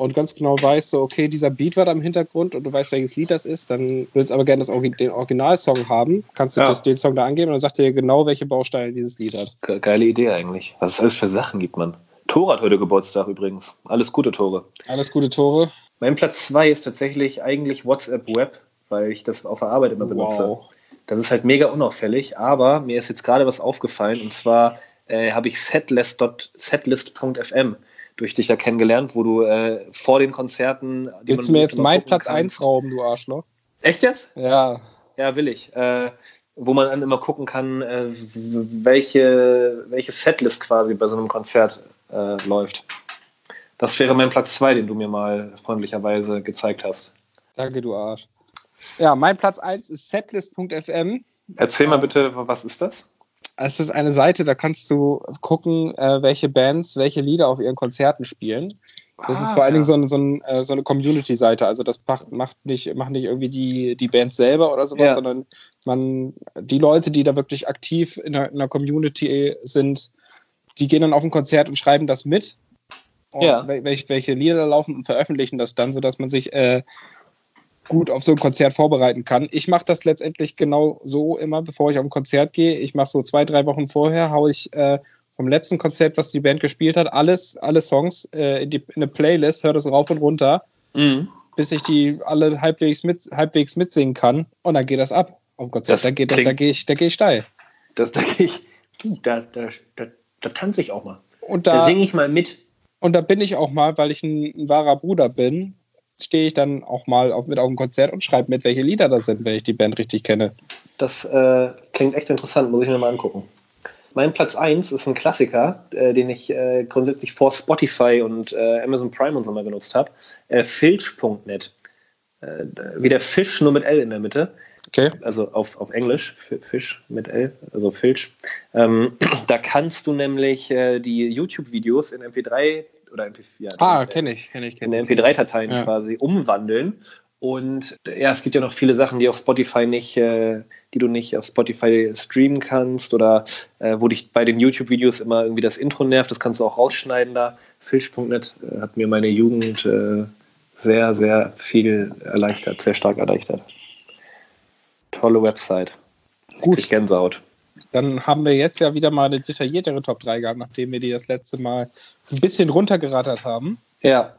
B: und ganz genau weißt, so, okay, dieser Beat war da im Hintergrund und du weißt, welches Lied das ist, dann willst du aber gerne das, den Originalsong haben, kannst du ja. das, den Song da angeben und dann sagt dir genau, welche Bausteine dieses Lied hat.
A: Geile Idee eigentlich. Was es alles für Sachen gibt man. Tore hat heute Geburtstag übrigens. Alles gute Tore.
B: Alles gute Tore.
A: Mein Platz 2 ist tatsächlich eigentlich WhatsApp Web, weil ich das auf der Arbeit immer benutze. Wow. Das ist halt mega unauffällig, aber mir ist jetzt gerade was aufgefallen und zwar äh, habe ich setlist.fm setlist durch dich ja kennengelernt, wo du äh, vor den Konzerten.
B: Willst du mir jetzt meinen Platz 1 rauben, du Arschloch?
A: Echt jetzt?
B: Ja.
A: Ja, will ich. Äh, wo man dann immer gucken kann, äh, welche, welche Setlist quasi bei so einem Konzert äh, läuft. Das wäre mein Platz 2, den du mir mal freundlicherweise gezeigt hast.
B: Danke, du Arsch. Ja, mein Platz 1 ist setlist.fm.
A: Erzähl mal bitte, was ist das?
B: Es ist eine Seite, da kannst du gucken, äh, welche Bands welche Lieder auf ihren Konzerten spielen. Das ah, ist vor allen Dingen so, eine, so, ein, äh, so eine Community-Seite. Also das macht, macht, nicht, macht nicht irgendwie die, die Bands selber oder sowas, ja. sondern man, die Leute, die da wirklich aktiv in der, in der Community sind, die gehen dann auf ein Konzert und schreiben das mit. ja. welche, welche Lieder da laufen und veröffentlichen das dann, sodass man sich äh, gut auf so ein Konzert vorbereiten kann. Ich mache das letztendlich genau so immer, bevor ich auf ein Konzert gehe. Ich mache so zwei, drei Wochen vorher, haue ich äh, vom letzten Konzert, was die Band gespielt hat, alles, alle Songs äh, in, die, in, eine Playlist, höre das rauf und runter, mhm. bis ich die alle halbwegs, mit, halbwegs mitsingen kann. Und dann geht das ab auf dem Konzert. Das da, geht, da, da gehe ich, geh ich steil.
A: Das, da gehe ich, da, da, da, da tanze ich auch mal. Und da, da singe ich mal mit.
B: Und da bin ich auch mal, weil ich ein, ein wahrer Bruder bin, stehe ich dann auch mal auf, mit auf dem Konzert und schreibe mit, welche Lieder das sind, wenn ich die Band richtig kenne.
A: Das äh, klingt echt interessant, muss ich mir mal angucken. Mein Platz 1 ist ein Klassiker, äh, den ich äh, grundsätzlich vor Spotify und äh, Amazon Prime und so mal genutzt habe. Äh, Filch.net. Äh, wie der Fisch, nur mit L in der Mitte. Okay. Also auf, auf Englisch, Fisch mit L, also Filch. Ähm, da kannst du nämlich die YouTube-Videos in MP3 oder MP4.
B: Ah, kenne ich, kenne ich.
A: Kenn in MP3-Dateien ja. quasi umwandeln. Und ja, es gibt ja noch viele Sachen, die auf Spotify nicht, äh, die du nicht auf Spotify streamen kannst oder äh, wo dich bei den YouTube-Videos immer irgendwie das Intro nervt. Das kannst du auch rausschneiden da. Filch.net äh, hat mir meine Jugend äh, sehr, sehr viel erleichtert, sehr stark erleichtert. Tolle Website.
B: Gut. Ich Gänsehaut. Dann haben wir jetzt ja wieder mal eine detailliertere Top 3 gehabt, nachdem wir die das letzte Mal ein bisschen runtergerattert haben.
A: Ja.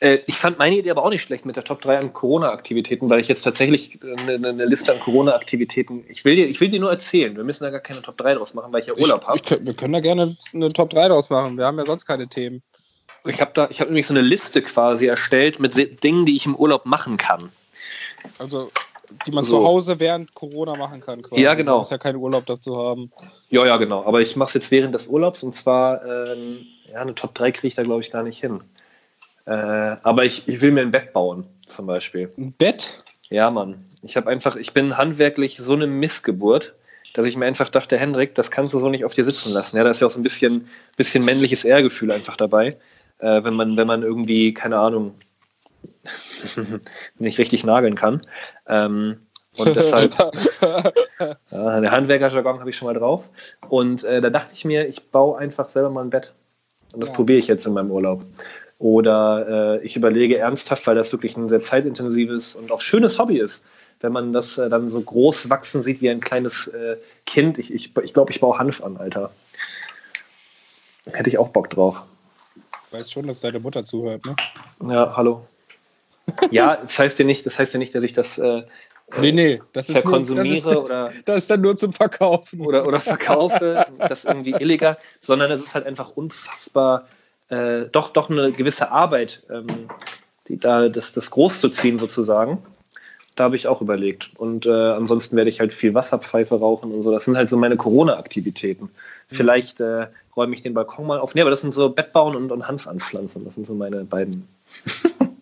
A: Äh, ich fand meine Idee aber auch nicht schlecht mit der Top 3 an Corona-Aktivitäten, weil ich jetzt tatsächlich eine, eine Liste an Corona-Aktivitäten. Ich will, dir, ich will dir nur erzählen. Wir müssen da gar keine Top 3 draus machen, weil ich ja Urlaub habe.
B: Wir können da gerne eine Top 3 draus machen. Wir haben ja sonst keine Themen.
A: Ich habe da, ich habe nämlich so eine Liste quasi erstellt mit Dingen, die ich im Urlaub machen kann.
B: Also die man so. zu Hause während Corona machen kann.
A: Quasi. Ja, genau. Man
B: muss ja keinen Urlaub dazu haben.
A: Ja, ja, genau. Aber ich mache es jetzt während des Urlaubs und zwar ähm, ja, eine Top 3 kriege ich da, glaube ich, gar nicht hin. Äh, aber ich, ich will mir ein Bett bauen, zum Beispiel.
B: Ein Bett?
A: Ja, Mann. Ich habe einfach, ich bin handwerklich so eine Missgeburt, dass ich mir einfach dachte, Hendrik, das kannst du so nicht auf dir sitzen lassen. Ja, da ist ja auch so ein bisschen, bisschen männliches Ehrgefühl einfach dabei. Äh, wenn, man, wenn man irgendwie, keine Ahnung, nicht richtig nageln kann. Ähm, und deshalb, ja, der Handwerkerjargon habe ich schon mal drauf. Und äh, da dachte ich mir, ich baue einfach selber mal ein Bett. Und das ja. probiere ich jetzt in meinem Urlaub. Oder äh, ich überlege ernsthaft, weil das wirklich ein sehr zeitintensives und auch schönes Hobby ist, wenn man das äh, dann so groß wachsen sieht wie ein kleines äh, Kind. Ich, ich, ich glaube, ich baue Hanf an, Alter. Hätte ich auch Bock drauf.
B: Du weißt schon, dass deine Mutter zuhört, ne?
A: Ja, hallo. Ja, das heißt ja nicht, das heißt ja nicht, dass ich das äh,
B: nee, nee, das ist nur, das ist,
A: oder
B: das ist dann nur zum Verkaufen
A: oder, oder verkaufe, das irgendwie illegal, sondern es ist halt einfach unfassbar, äh, doch, doch eine gewisse Arbeit, ähm, die, da das, das groß zu ziehen sozusagen. Da habe ich auch überlegt. Und äh, ansonsten werde ich halt viel Wasserpfeife rauchen und so. Das sind halt so meine Corona-Aktivitäten. Mhm. Vielleicht äh, räume ich den Balkon mal auf. Nee, aber das sind so Bettbauen und, und Hanf anpflanzen. Das sind so meine beiden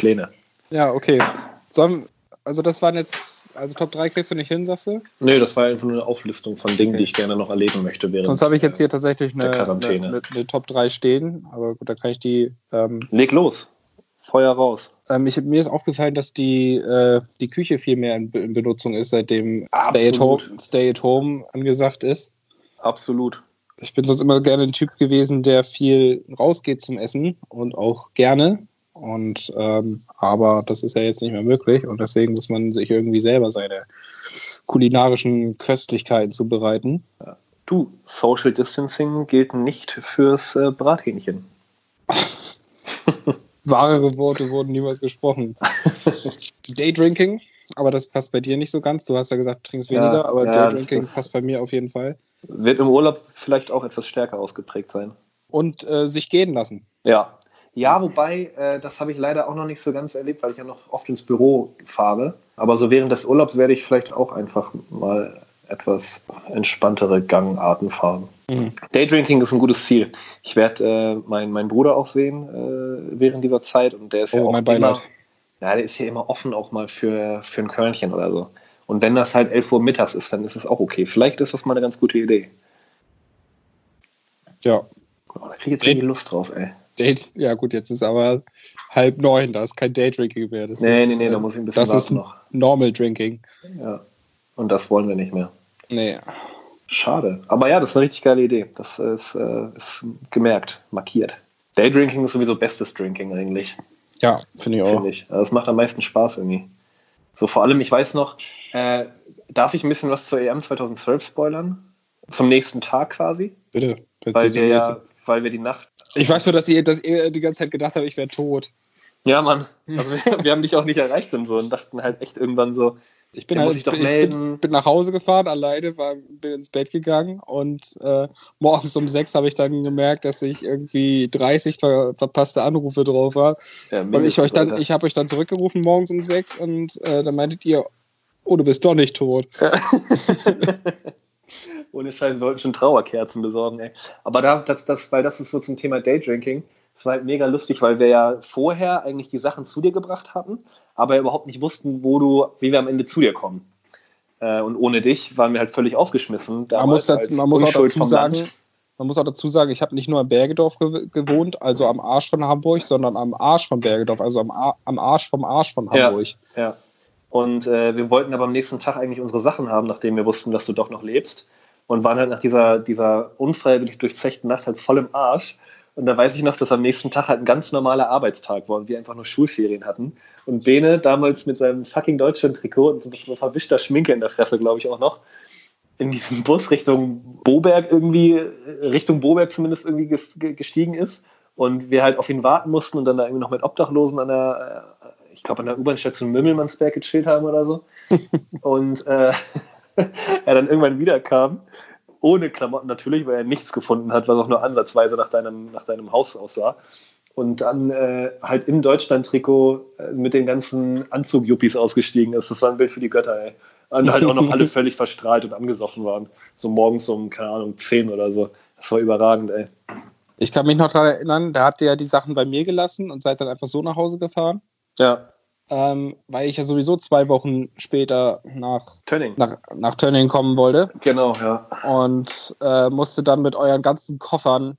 A: Pläne.
B: Ja, okay. Sollen, also das waren jetzt, also Top 3 kriegst du nicht hin, sagst du?
A: Nee, das war einfach nur eine Auflistung von Dingen, okay. die ich gerne noch erleben möchte. Während
B: Sonst habe ich jetzt hier tatsächlich eine, eine, eine, eine, Top 3 stehen, aber gut, da kann ich die.
A: Ähm, Leg los. Feuer raus.
B: Ähm, ich, mir ist aufgefallen, dass die, äh, die Küche viel mehr in, in Benutzung ist, seitdem Stay at, home, Stay at Home angesagt ist.
A: Absolut.
B: Ich bin sonst immer gerne ein Typ gewesen, der viel rausgeht zum Essen und auch gerne. Und ähm, aber das ist ja jetzt nicht mehr möglich und deswegen muss man sich irgendwie selber seine kulinarischen Köstlichkeiten zubereiten.
A: Du, Social Distancing gilt nicht fürs äh, Brathähnchen.
B: Wahrere Worte wurden niemals gesprochen. Daydrinking, aber das passt bei dir nicht so ganz. Du hast ja gesagt, du trinkst weniger, ja, aber ja, Daydrinking passt bei mir auf jeden Fall.
A: Wird im Urlaub vielleicht auch etwas stärker ausgeprägt sein.
B: Und äh, sich gehen lassen.
A: Ja. Ja, wobei, äh, das habe ich leider auch noch nicht so ganz erlebt, weil ich ja noch oft ins Büro fahre. Aber so während des Urlaubs werde ich vielleicht auch einfach mal etwas entspanntere Gangarten fahren. Mhm. Daydrinking ist ein gutes Ziel. Ich werde äh, meinen mein Bruder auch sehen äh, während dieser Zeit und der ist oh, ja auch
B: mein Beileid. Immer,
A: ja, der ist ja immer offen auch mal für, für ein Körnchen oder so. Und wenn das halt 11 Uhr mittags ist, dann ist es auch okay. Vielleicht ist das mal eine ganz gute Idee.
B: Ja.
A: Oh, da kriege ich jetzt irgendwie Lust drauf, ey.
B: Date, ja gut, jetzt ist aber halb neun, da ist kein Daydrinking mehr.
A: Das nee, ist, nee, nee, da muss ich ein bisschen
B: Das ist noch. Normal Drinking.
A: Ja. Und das wollen wir nicht mehr.
B: Nee.
A: Schade. Aber ja, das ist eine richtig geile Idee. Das ist, äh, ist gemerkt, markiert. Daydrinking ist sowieso bestes Drinking eigentlich.
B: Ja, finde ich auch. Find ich.
A: Das macht am meisten Spaß irgendwie. So vor allem, ich weiß noch, äh, darf ich ein bisschen was zur EM 2012 spoilern? Zum nächsten Tag quasi?
B: Bitte.
A: Weil wir, ja, weil wir die Nacht.
B: Ich weiß nur, dass ihr, dass ihr die ganze Zeit gedacht habt, ich wäre tot.
A: Ja, Mann. Also wir, wir, haben dich auch nicht erreicht und so und dachten halt echt irgendwann so,
B: ich bin, halt, ich bin, bin, nach Hause gefahren, alleine, war, bin ins Bett gegangen und äh, morgens um sechs habe ich dann gemerkt, dass ich irgendwie 30 ver verpasste Anrufe drauf war. Ja, und ich euch dann, ich habe euch dann zurückgerufen morgens um sechs und äh, dann meintet ihr, oh, du bist doch nicht tot.
A: Ohne Scheiß, wir wollten schon Trauerkerzen besorgen, ey. Aber da, das, das, weil das ist so zum Thema Daydrinking. Das war halt mega lustig, weil wir ja vorher eigentlich die Sachen zu dir gebracht hatten aber überhaupt nicht wussten, wo du, wie wir am Ende zu dir kommen. Äh, und ohne dich waren wir halt völlig aufgeschmissen.
B: Man muss, dazu, man muss auch dazu sagen, man muss auch dazu sagen, ich habe nicht nur am Bergedorf ge gewohnt, also am Arsch von Hamburg, sondern am Arsch von Bergedorf, also am, am Arsch vom Arsch von Hamburg.
A: Ja, ja. Und äh, wir wollten aber am nächsten Tag eigentlich unsere Sachen haben, nachdem wir wussten, dass du doch noch lebst. Und waren halt nach dieser, dieser unfreiwillig durchzechten Nacht halt voll im Arsch. Und da weiß ich noch, dass am nächsten Tag halt ein ganz normaler Arbeitstag war und wir einfach nur Schulferien hatten. Und Bene damals mit seinem fucking Deutschland-Trikot und so verwischter Schminke in der Fresse, glaube ich auch noch, in diesen Bus Richtung Boberg irgendwie, Richtung Boberg zumindest irgendwie gestiegen ist. Und wir halt auf ihn warten mussten und dann da irgendwie noch mit Obdachlosen an der, äh, ich glaube, an der U-Bahn-Station Mümmelmannsberg gechillt haben oder so. und äh, er dann irgendwann wiederkam ohne Klamotten natürlich, weil er nichts gefunden hat, was auch nur ansatzweise nach deinem, nach deinem Haus aussah. Und dann äh, halt im Deutschland-Trikot äh, mit den ganzen Anzug-Yuppies ausgestiegen ist. Das war ein Bild für die Götter, ey. Und halt auch noch alle völlig verstrahlt und angesoffen waren. So morgens um, keine Ahnung, 10 oder so. Das war überragend, ey.
B: Ich kann mich noch daran erinnern, da habt ihr ja die Sachen bei mir gelassen und seid dann einfach so nach Hause gefahren.
A: Ja
B: ähm, weil ich ja sowieso zwei Wochen später nach
A: Tönning,
B: nach, nach Tönning kommen wollte.
A: Genau, ja.
B: Und äh, musste dann mit euren ganzen Koffern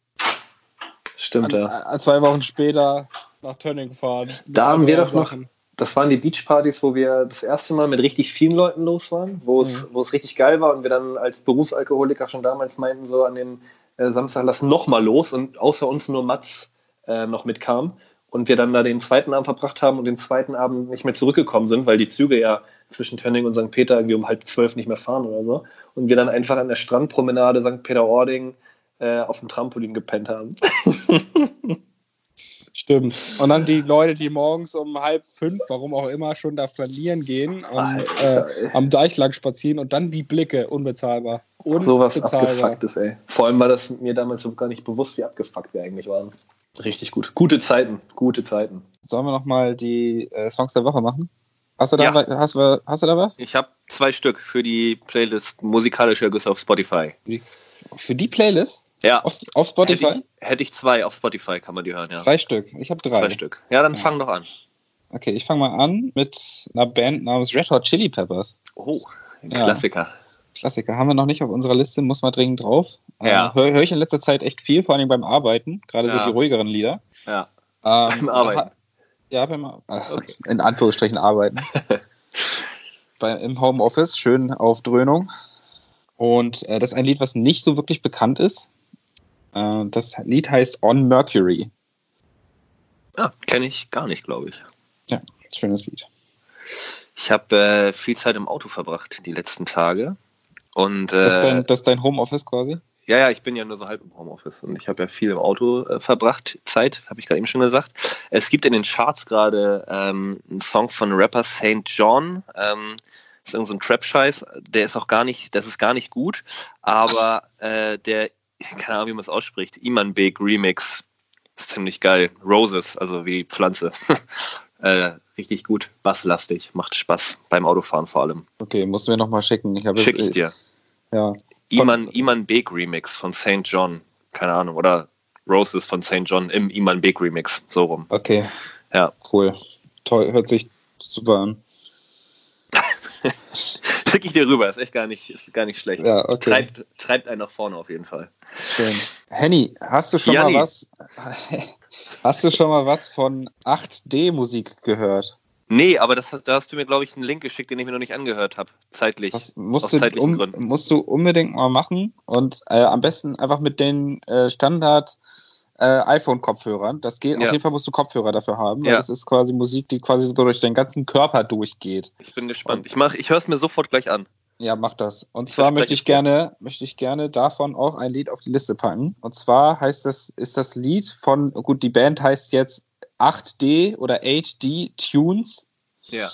A: Stimmt,
B: an,
A: ja.
B: An zwei Wochen später nach Tönning fahren.
A: Da haben wir doch noch, das waren die Beachpartys, wo wir das erste Mal mit richtig vielen Leuten los waren, wo es, mhm. richtig geil war und wir dann als Berufsalkoholiker schon damals meinten, so an dem äh, Samstag lass nochmal los und außer uns nur Mats äh, noch mitkam und wir dann da den zweiten Abend verbracht haben und den zweiten Abend nicht mehr zurückgekommen sind, weil die Züge ja zwischen Tönning und St. Peter irgendwie um halb zwölf nicht mehr fahren oder so. Und wir dann einfach an der Strandpromenade St. Peter-Ording äh, auf dem Trampolin gepennt haben.
B: Stimmt. Und dann die Leute, die morgens um halb fünf, warum auch immer, schon da flanieren gehen und äh, am Deich lang spazieren und dann die Blicke, unbezahlbar.
A: Sowas abgefucktes, ey. Vor allem war das mir damals so gar nicht bewusst, wie abgefuckt wir eigentlich waren. Richtig gut. Gute Zeiten, gute Zeiten.
B: Sollen wir nochmal die äh, Songs der Woche machen? Hast du da, ja. hast, hast du da was?
A: Ich habe zwei Stück für die Playlist Musikalische Ergüsse auf Spotify.
B: Für die Playlist?
A: Ja.
B: Auf, auf Spotify?
A: Hätte ich, hätte ich, zwei auf Spotify, kann man die hören, ja.
B: Zwei Stück. Ich habe drei.
A: Zwei Stück. Ja, dann ja. fang doch an.
B: Okay, ich fange mal an mit einer Band namens Red Hot Chili Peppers.
A: Oh, ein ja. Klassiker.
B: Klassiker. Haben wir noch nicht auf unserer Liste, muss man dringend drauf.
A: Ja.
B: Äh, Höre hör ich in letzter Zeit echt viel, vor allem beim Arbeiten, gerade so die ruhigeren Lieder.
A: Ja.
B: Ähm,
A: beim Arbeiten.
B: Ja, beim okay. In Anführungsstrichen arbeiten. Bei, Im Homeoffice, schön auf Dröhnung. Und äh, das ist ein Lied, was nicht so wirklich bekannt ist. Äh, das Lied heißt On Mercury.
A: Ja, kenne ich gar nicht, glaube ich.
B: Ja, schönes Lied.
A: Ich habe äh, viel Zeit im Auto verbracht die letzten Tage. Und, äh,
B: das, ist dein, das ist dein Homeoffice quasi?
A: Ja, ja, ich bin ja nur so halb im Homeoffice und ich habe ja viel im Auto äh, verbracht, Zeit, habe ich gerade eben schon gesagt. Es gibt in den Charts gerade ähm, einen Song von Rapper St. John. Ähm, das ist irgendein so Trap-Scheiß, der ist auch gar nicht, das ist gar nicht gut, aber äh, der, keine Ahnung, wie man es ausspricht, Iman Big Remix ist ziemlich geil. Roses, also wie Pflanze. äh, richtig gut, basslastig, macht Spaß beim Autofahren vor allem.
B: Okay, musst du mir nochmal schicken.
A: Ich Schick ich dir.
B: Ja.
A: Iman, Iman Beek Remix von St. John. Keine Ahnung. Oder Roses von St. John im Iman Beek Remix. So rum.
B: Okay.
A: Ja.
B: Cool. Toll. Hört sich super an.
A: Schicke ich dir rüber. Ist echt gar nicht, ist gar nicht schlecht.
B: Ja, okay.
A: Treibt, treibt einen nach vorne auf jeden Fall.
B: Schön. Henny, hast du schon Janni. mal was? Hast du schon mal was von 8D-Musik gehört?
A: Nee, aber das, da hast du mir, glaube ich, einen Link geschickt, den ich mir noch nicht angehört habe, zeitlich.
B: Das musst, du, um, Gründen. musst du unbedingt mal machen und äh, am besten einfach mit den äh, Standard äh, iPhone-Kopfhörern. Das geht, ja. auf jeden Fall musst du Kopfhörer dafür haben, ja. das ist quasi Musik, die quasi so durch den ganzen Körper durchgeht.
A: Ich bin gespannt. Und ich, ich höre es mir sofort gleich an.
B: Ja, mach das. Und ich zwar möchte ich gerne, möchte ich gerne davon auch ein Lied auf die Liste packen. Und zwar heißt das, ist das Lied von, gut, die Band heißt jetzt 8D oder 8D Tunes.
A: Ja.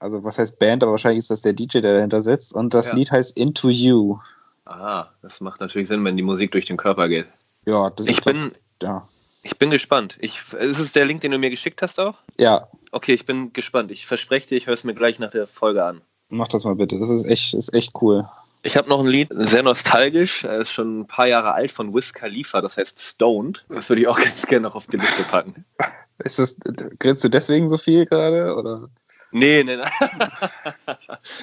B: Also was heißt Band, aber wahrscheinlich ist das der DJ, der dahinter sitzt. Und das ja. Lied heißt Into You.
A: Aha, das macht natürlich Sinn, wenn die Musik durch den Körper geht.
B: Ja, das
A: ich bin, ja. Ich bin gespannt. Ich, ist es der Link, den du mir geschickt hast auch?
B: Ja.
A: Okay, ich bin gespannt. Ich verspreche dir, ich höre es mir gleich nach der Folge an.
B: Mach das mal bitte. Das ist echt, ist echt cool.
A: Ich habe noch ein Lied, sehr nostalgisch, er ist schon ein paar Jahre alt von Wiz Khalifa, das heißt Stoned. Das würde ich auch ganz gerne noch auf die Liste packen.
B: Ist das, grinst du deswegen so viel gerade? Oder?
A: Nee, nee, nee.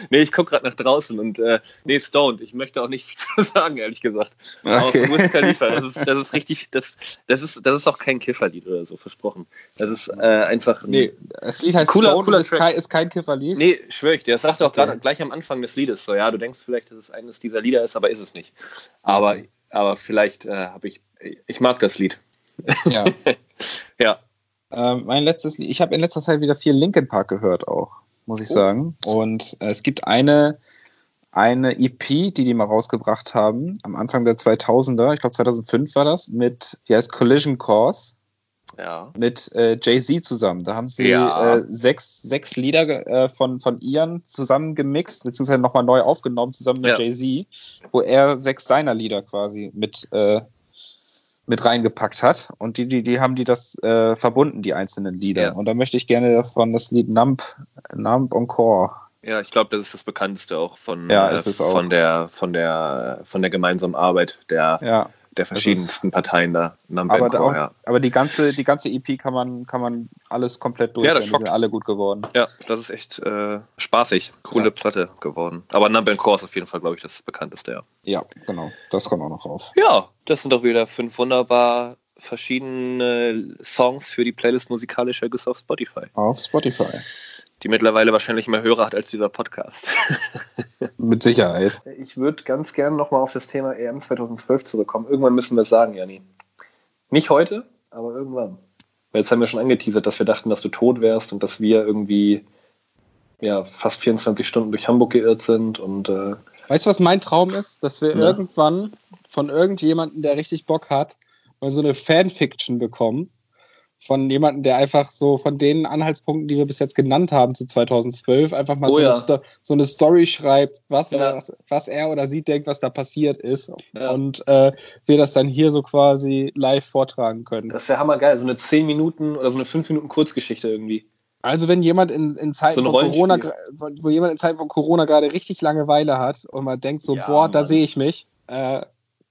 A: nee ich gucke gerade nach draußen und äh, nee, stoned. Ich möchte auch nicht viel zu sagen, ehrlich gesagt.
B: Okay.
A: Auch Wiz Khalifa, das ist, das ist richtig, das, das, ist, das ist auch kein Kifferlied oder so, versprochen. Das ist äh, einfach ein
B: Nee, das Lied heißt
A: cooler, Stoned cooler
B: ist, kein, ist kein Kifferlied?
A: Nee, schwöre ich dir. Das sagt er okay. auch gerade gleich am Anfang des Liedes so, ja, du denkst vielleicht, dass es eines dieser Lieder ist, aber ist es nicht. Aber, aber vielleicht äh, habe ich, ich mag das Lied.
B: Ja.
A: ja.
B: Ähm, mein letztes Lied, ich habe in letzter Zeit wieder viel Linkin Park gehört auch, muss ich oh. sagen. Und äh, es gibt eine, eine EP, die die mal rausgebracht haben, am Anfang der 2000er, ich glaube 2005 war das, mit, die heißt Collision Course.
A: Ja.
B: Mit äh, Jay-Z zusammen. Da haben sie ja. äh, sechs, sechs Lieder äh, von, von Ian zusammen gemixt, beziehungsweise nochmal neu aufgenommen, zusammen mit ja. Jay-Z, wo er sechs seiner Lieder quasi mit äh, mit reingepackt hat. Und die, die, die haben die das äh, verbunden, die einzelnen Lieder. Ja. Und da möchte ich gerne davon das Lied Nump, Nump Encore.
A: Ja, ich glaube, das ist das bekannteste auch von,
B: ja, äh,
A: von
B: auch.
A: der von der von der gemeinsamen Arbeit der
B: ja
A: der verschiedensten Parteien da.
B: Aber, da auch, ja. aber die ganze, die ganze EP kann man, kann man alles komplett durch.
A: Ja, das schockt.
B: sind alle gut geworden.
A: Ja, das ist echt äh, spaßig. Coole ja. Platte geworden. Aber Number Core ist auf jeden Fall, glaube ich, das bekannteste, ja.
B: Ja, genau. Das kommt auch noch auf.
A: Ja, das sind doch wieder fünf wunderbar verschiedene Songs für die Playlist musikalischer Ergüsse auf Spotify.
B: Auf Spotify
A: die mittlerweile wahrscheinlich mehr Hörer hat als dieser Podcast.
B: Mit Sicherheit.
A: Ich würde ganz gerne nochmal auf das Thema EM 2012 zurückkommen. Irgendwann müssen wir es sagen, Janni. Nicht heute, aber irgendwann. Weil jetzt haben wir schon angeteasert, dass wir dachten, dass du tot wärst und dass wir irgendwie ja, fast 24 Stunden durch Hamburg geirrt sind und äh,
B: Weißt du, was mein Traum ist? Dass wir
A: Ja.
B: irgendwann von irgendjemandem, der richtig Bock hat, mal so eine Fanfiction bekommen. Von jemandem, der einfach so von den Anhaltspunkten, die wir bis jetzt genannt haben zu 2012, einfach mal
A: Oh
B: so,
A: ja.
B: eine Sto so eine Story schreibt, was,
A: Ja.
B: was, was er oder sie denkt, was da passiert ist.
A: Ja.
B: Und äh, wir das dann hier so quasi live vortragen können.
A: Das ist ja hammergeil. So eine 10 Minuten oder so eine 5 Minuten Kurzgeschichte irgendwie.
B: Also wenn jemand in, in Zeiten
A: So
B: von. Corona, wo jemand in Zeiten von Corona gerade richtig Langeweile hat und man denkt so, boah, da
A: Mann.
B: sehe ich mich, äh,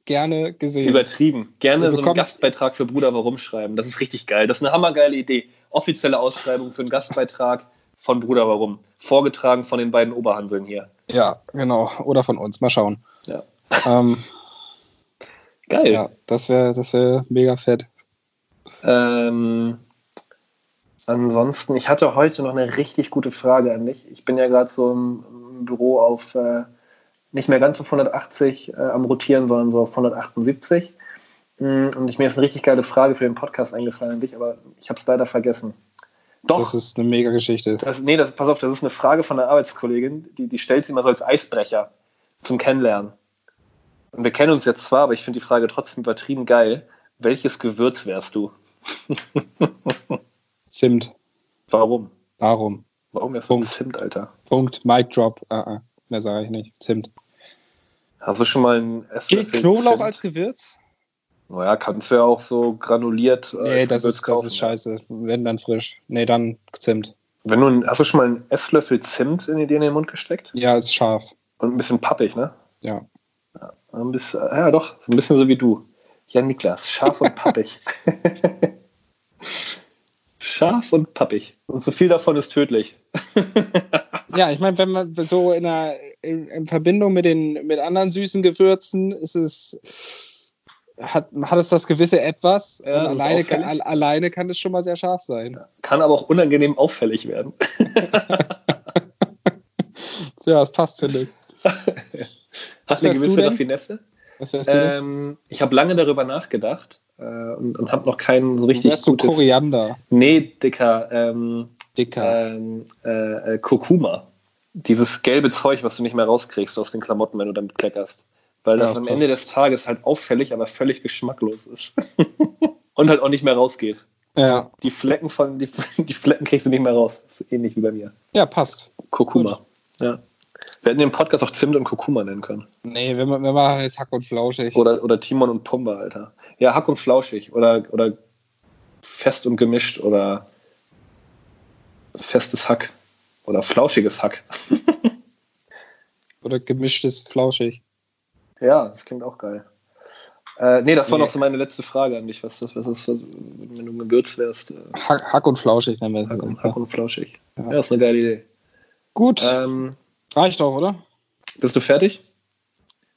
B: gerne gesehen.
A: Übertrieben. Gerne so einen Gastbeitrag für Bruder Warum schreiben. Das ist richtig geil. Das ist eine hammergeile Idee. Offizielle Ausschreibung für einen Gastbeitrag von Bruder Warum. Vorgetragen von den beiden Oberhanseln hier.
B: Ja, genau. Oder von uns. Mal schauen.
A: Ja.
B: Ähm,
A: Geil.
B: ja, das wäre das wär mega fett.
A: Ähm, ansonsten, ich hatte heute noch eine richtig gute Frage an dich. Ich bin ja gerade so im, im Büro auf äh, nicht mehr ganz auf 180 äh, am Rotieren, sondern so auf 178. Mm, Und ich, mir ist eine richtig geile Frage für den Podcast eingefallen an dich, aber ich habe es leider vergessen. Doch,
B: Das ist eine mega Geschichte.
A: das, nee, das, pass auf, das ist eine Frage von einer Arbeitskollegin, die, die stellt sie immer so als Eisbrecher zum Kennenlernen. Und wir kennen uns jetzt zwar, aber ich finde die Frage trotzdem übertrieben geil. Welches Gewürz wärst du?
B: Zimt.
A: Warum?
B: Darum.
A: Warum wärst du
B: Punkt.
A: Zimt, Alter?
B: Punkt. Mic drop. Uh -uh. Mehr sage ich nicht. Zimt.
A: Hast du schon mal einen
B: Gilt
A: Esslöffel
B: Knoblauch
A: Zimt?
B: als Gewürz?
A: Naja, kannst du ja auch so granuliert. äh,
B: Nee, das ist, das ist
A: ja.
B: scheiße. Wenn dann frisch. Nee, dann Zimt.
A: Wenn du, hast du schon mal einen Esslöffel Zimt in dir in den Mund gesteckt?
B: Ja, ist scharf.
A: Und ein bisschen pappig, ne?
B: Ja.
A: Ein bisschen, ja, doch, ein bisschen so wie du. Ja, Niklas, scharf und pappig. scharf und pappig. Und so viel davon ist tödlich.
B: Ja, ich meine, wenn man so in, einer, in, in Verbindung mit den mit anderen süßen Gewürzen ist es hat, hat es das gewisse Etwas
A: Ja,
B: und alleine, kann, al- alleine kann es schon mal sehr scharf sein.
A: Kann aber auch unangenehm auffällig werden.
B: Ja, das passt, finde ich.
A: Hast du eine
B: du
A: gewisse
B: denn?
A: Raffinesse?
B: Was wärst du?
A: Ähm, ich habe lange darüber nachgedacht äh, und, und habe noch keinen so
B: du
A: richtig
B: wärst
A: gutes...
B: Koriander,
A: Nee, Dicker, ähm,
B: dicker.
A: ähm, äh, äh, Kurkuma. Dieses gelbe Zeug, was du nicht mehr rauskriegst aus den Klamotten, wenn du damit kleckerst. Weil
B: Ja,
A: das am
B: passt.
A: Ende des Tages halt auffällig, aber völlig geschmacklos ist. Und halt auch nicht mehr rausgeht.
B: ja.
A: Die Flecken von, die, die Flecken kriegst du nicht mehr raus. Das ist ähnlich wie bei mir.
B: ja, passt.
A: Kurkuma. Ja. Wir hätten den Podcast auch Zimt und Kurkuma nennen können.
B: Nee, wir, wir machen jetzt Hack und Flauschig.
A: Oder, oder Timon und Pumba, Alter. Ja, Hack und Flauschig. Oder, oder fest und gemischt. Oder festes Hack. Oder flauschiges Hack.
B: Oder gemischtes Flauschig.
A: Ja, das klingt auch geil. Äh, nee, das war
B: Nee.
A: noch so meine letzte Frage an dich. Was, was, was ist, wenn du ein Gewürz wärst? Äh,
B: Hack, Hack und Flauschig nennen wir es
A: Hack, und. Hack und flauschig.
B: Ja.
A: Ja. ist eine geile Idee.
B: Gut,
A: Ähm,
B: reicht auch, oder?
A: bist du fertig?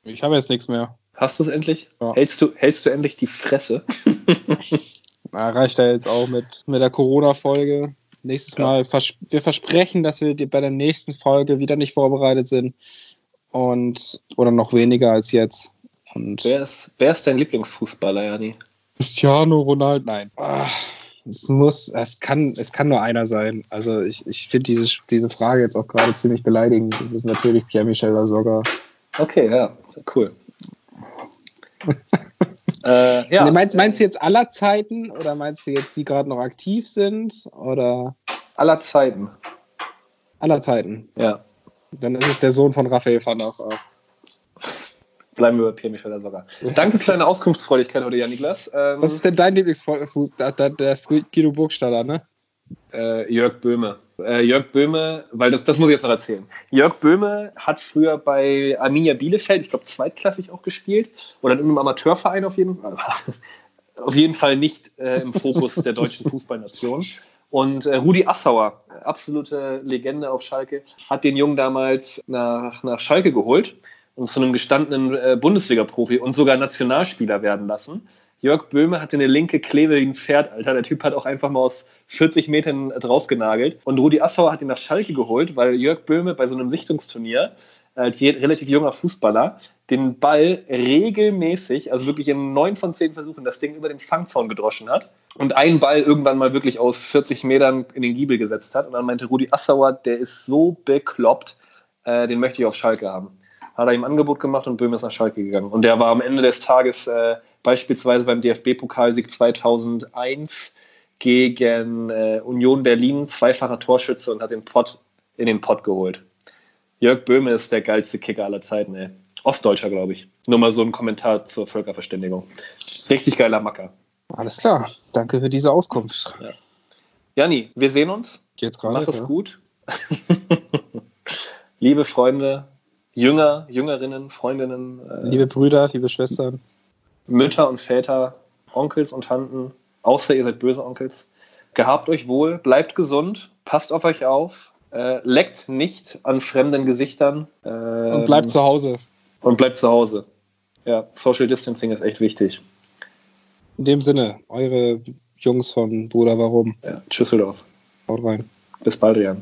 B: Ich habe jetzt nichts mehr.
A: Hast du es endlich?
B: Ja.
A: Hältst, du, hältst du endlich die Fresse?
B: Na, reicht ja jetzt auch mit, mit der Corona-Folge. Nächstes
A: Ja.
B: Mal, vers wir versprechen, dass wir bei der nächsten Folge wieder nicht vorbereitet sind. Und, oder noch weniger als jetzt. Und
A: Wer ist, wer ist dein Lieblingsfußballer, Jani?
B: Cristiano Ronaldo, nein. Ah, Es muss, es kann, es kann nur einer sein. Also ich, ich finde diese, diese Frage jetzt auch gerade ziemlich beleidigend. Das ist natürlich Pierre-Michel Lasogga.
A: Okay, ja, cool. äh, ja,
B: meinst, meinst du jetzt aller Zeiten oder meinst du jetzt, die gerade noch aktiv sind? Oder
A: aller Zeiten.
B: aller Zeiten?
A: Ja,
B: Dann ist es der Sohn von Raphael van der Vaart.
A: bleiben wir bei Pierre Michel sogar. Danke für deine Auskunftsfreudigkeit heute, Jan Niklas. Ähm,
B: Was ist denn dein Lieblingsfuß? Da, der ist Guido Burgstaller, ne?
A: äh, Jörg Böhme. Äh, Jörg Böhme, weil das, das muss ich jetzt noch erzählen. Jörg Böhme hat früher bei Arminia Bielefeld, ich glaube zweitklassig auch gespielt, oder in einem Amateurverein auf jeden Fall. auf jeden Fall nicht äh, im Fokus der deutschen Fußballnation. Und äh, Rudi Assauer, absolute Legende auf Schalke, hat den Jungen damals nach, nach Schalke geholt und zu einem gestandenen äh, Bundesliga-Profi und sogar Nationalspieler werden lassen. Jörg Böhme hatte eine linke Klebe wie ein Pferd, Alter. Der Typ hat auch einfach mal aus 40 Metern draufgenagelt. Und Rudi Assauer hat ihn nach Schalke geholt, weil Jörg Böhme bei so einem Sichtungsturnier als je- relativ junger Fußballer den Ball regelmäßig, also wirklich in neun von zehn Versuchen, das Ding über den Fangzaun gedroschen hat und einen Ball irgendwann mal wirklich aus 40 Metern in den Giebel gesetzt hat. Und dann meinte Rudi Assauer, der ist so bekloppt, äh, den möchte ich auf Schalke haben. hat er ihm Angebot gemacht und Böhm ist nach Schalke gegangen. Und der war am Ende des Tages äh, beispielsweise beim DFB-Pokalsieg 2001 gegen äh, Union Berlin zweifacher Torschütze und hat den Pott in den Pott geholt. Jörg Böhme ist der geilste Kicker aller Zeiten, ey. Ostdeutscher, glaube ich. Nur mal so ein Kommentar zur Völkerverständigung. Richtig geiler Macker.
B: Alles klar. Danke für diese Auskunft.
A: Ja. Jani, wir sehen uns.
B: Geht's gerade.
A: Mach es ja. gut. liebe Freunde, Jünger, Jüngerinnen, Freundinnen.
B: Äh, liebe Brüder, liebe Schwestern.
A: Mütter und Väter, Onkels und Tanten, außer ihr seid böse Onkels. Gehabt euch wohl, bleibt gesund, passt auf euch auf, äh, leckt nicht an fremden Gesichtern.
B: Äh, und bleibt zu Hause.
A: Und bleibt zu Hause. Ja, Social Distancing ist echt wichtig.
B: In dem Sinne, eure Jungs von Bruder Warum.
A: Ja, Tschüsseldorf.
B: Haut rein.
A: Bis bald, Jan.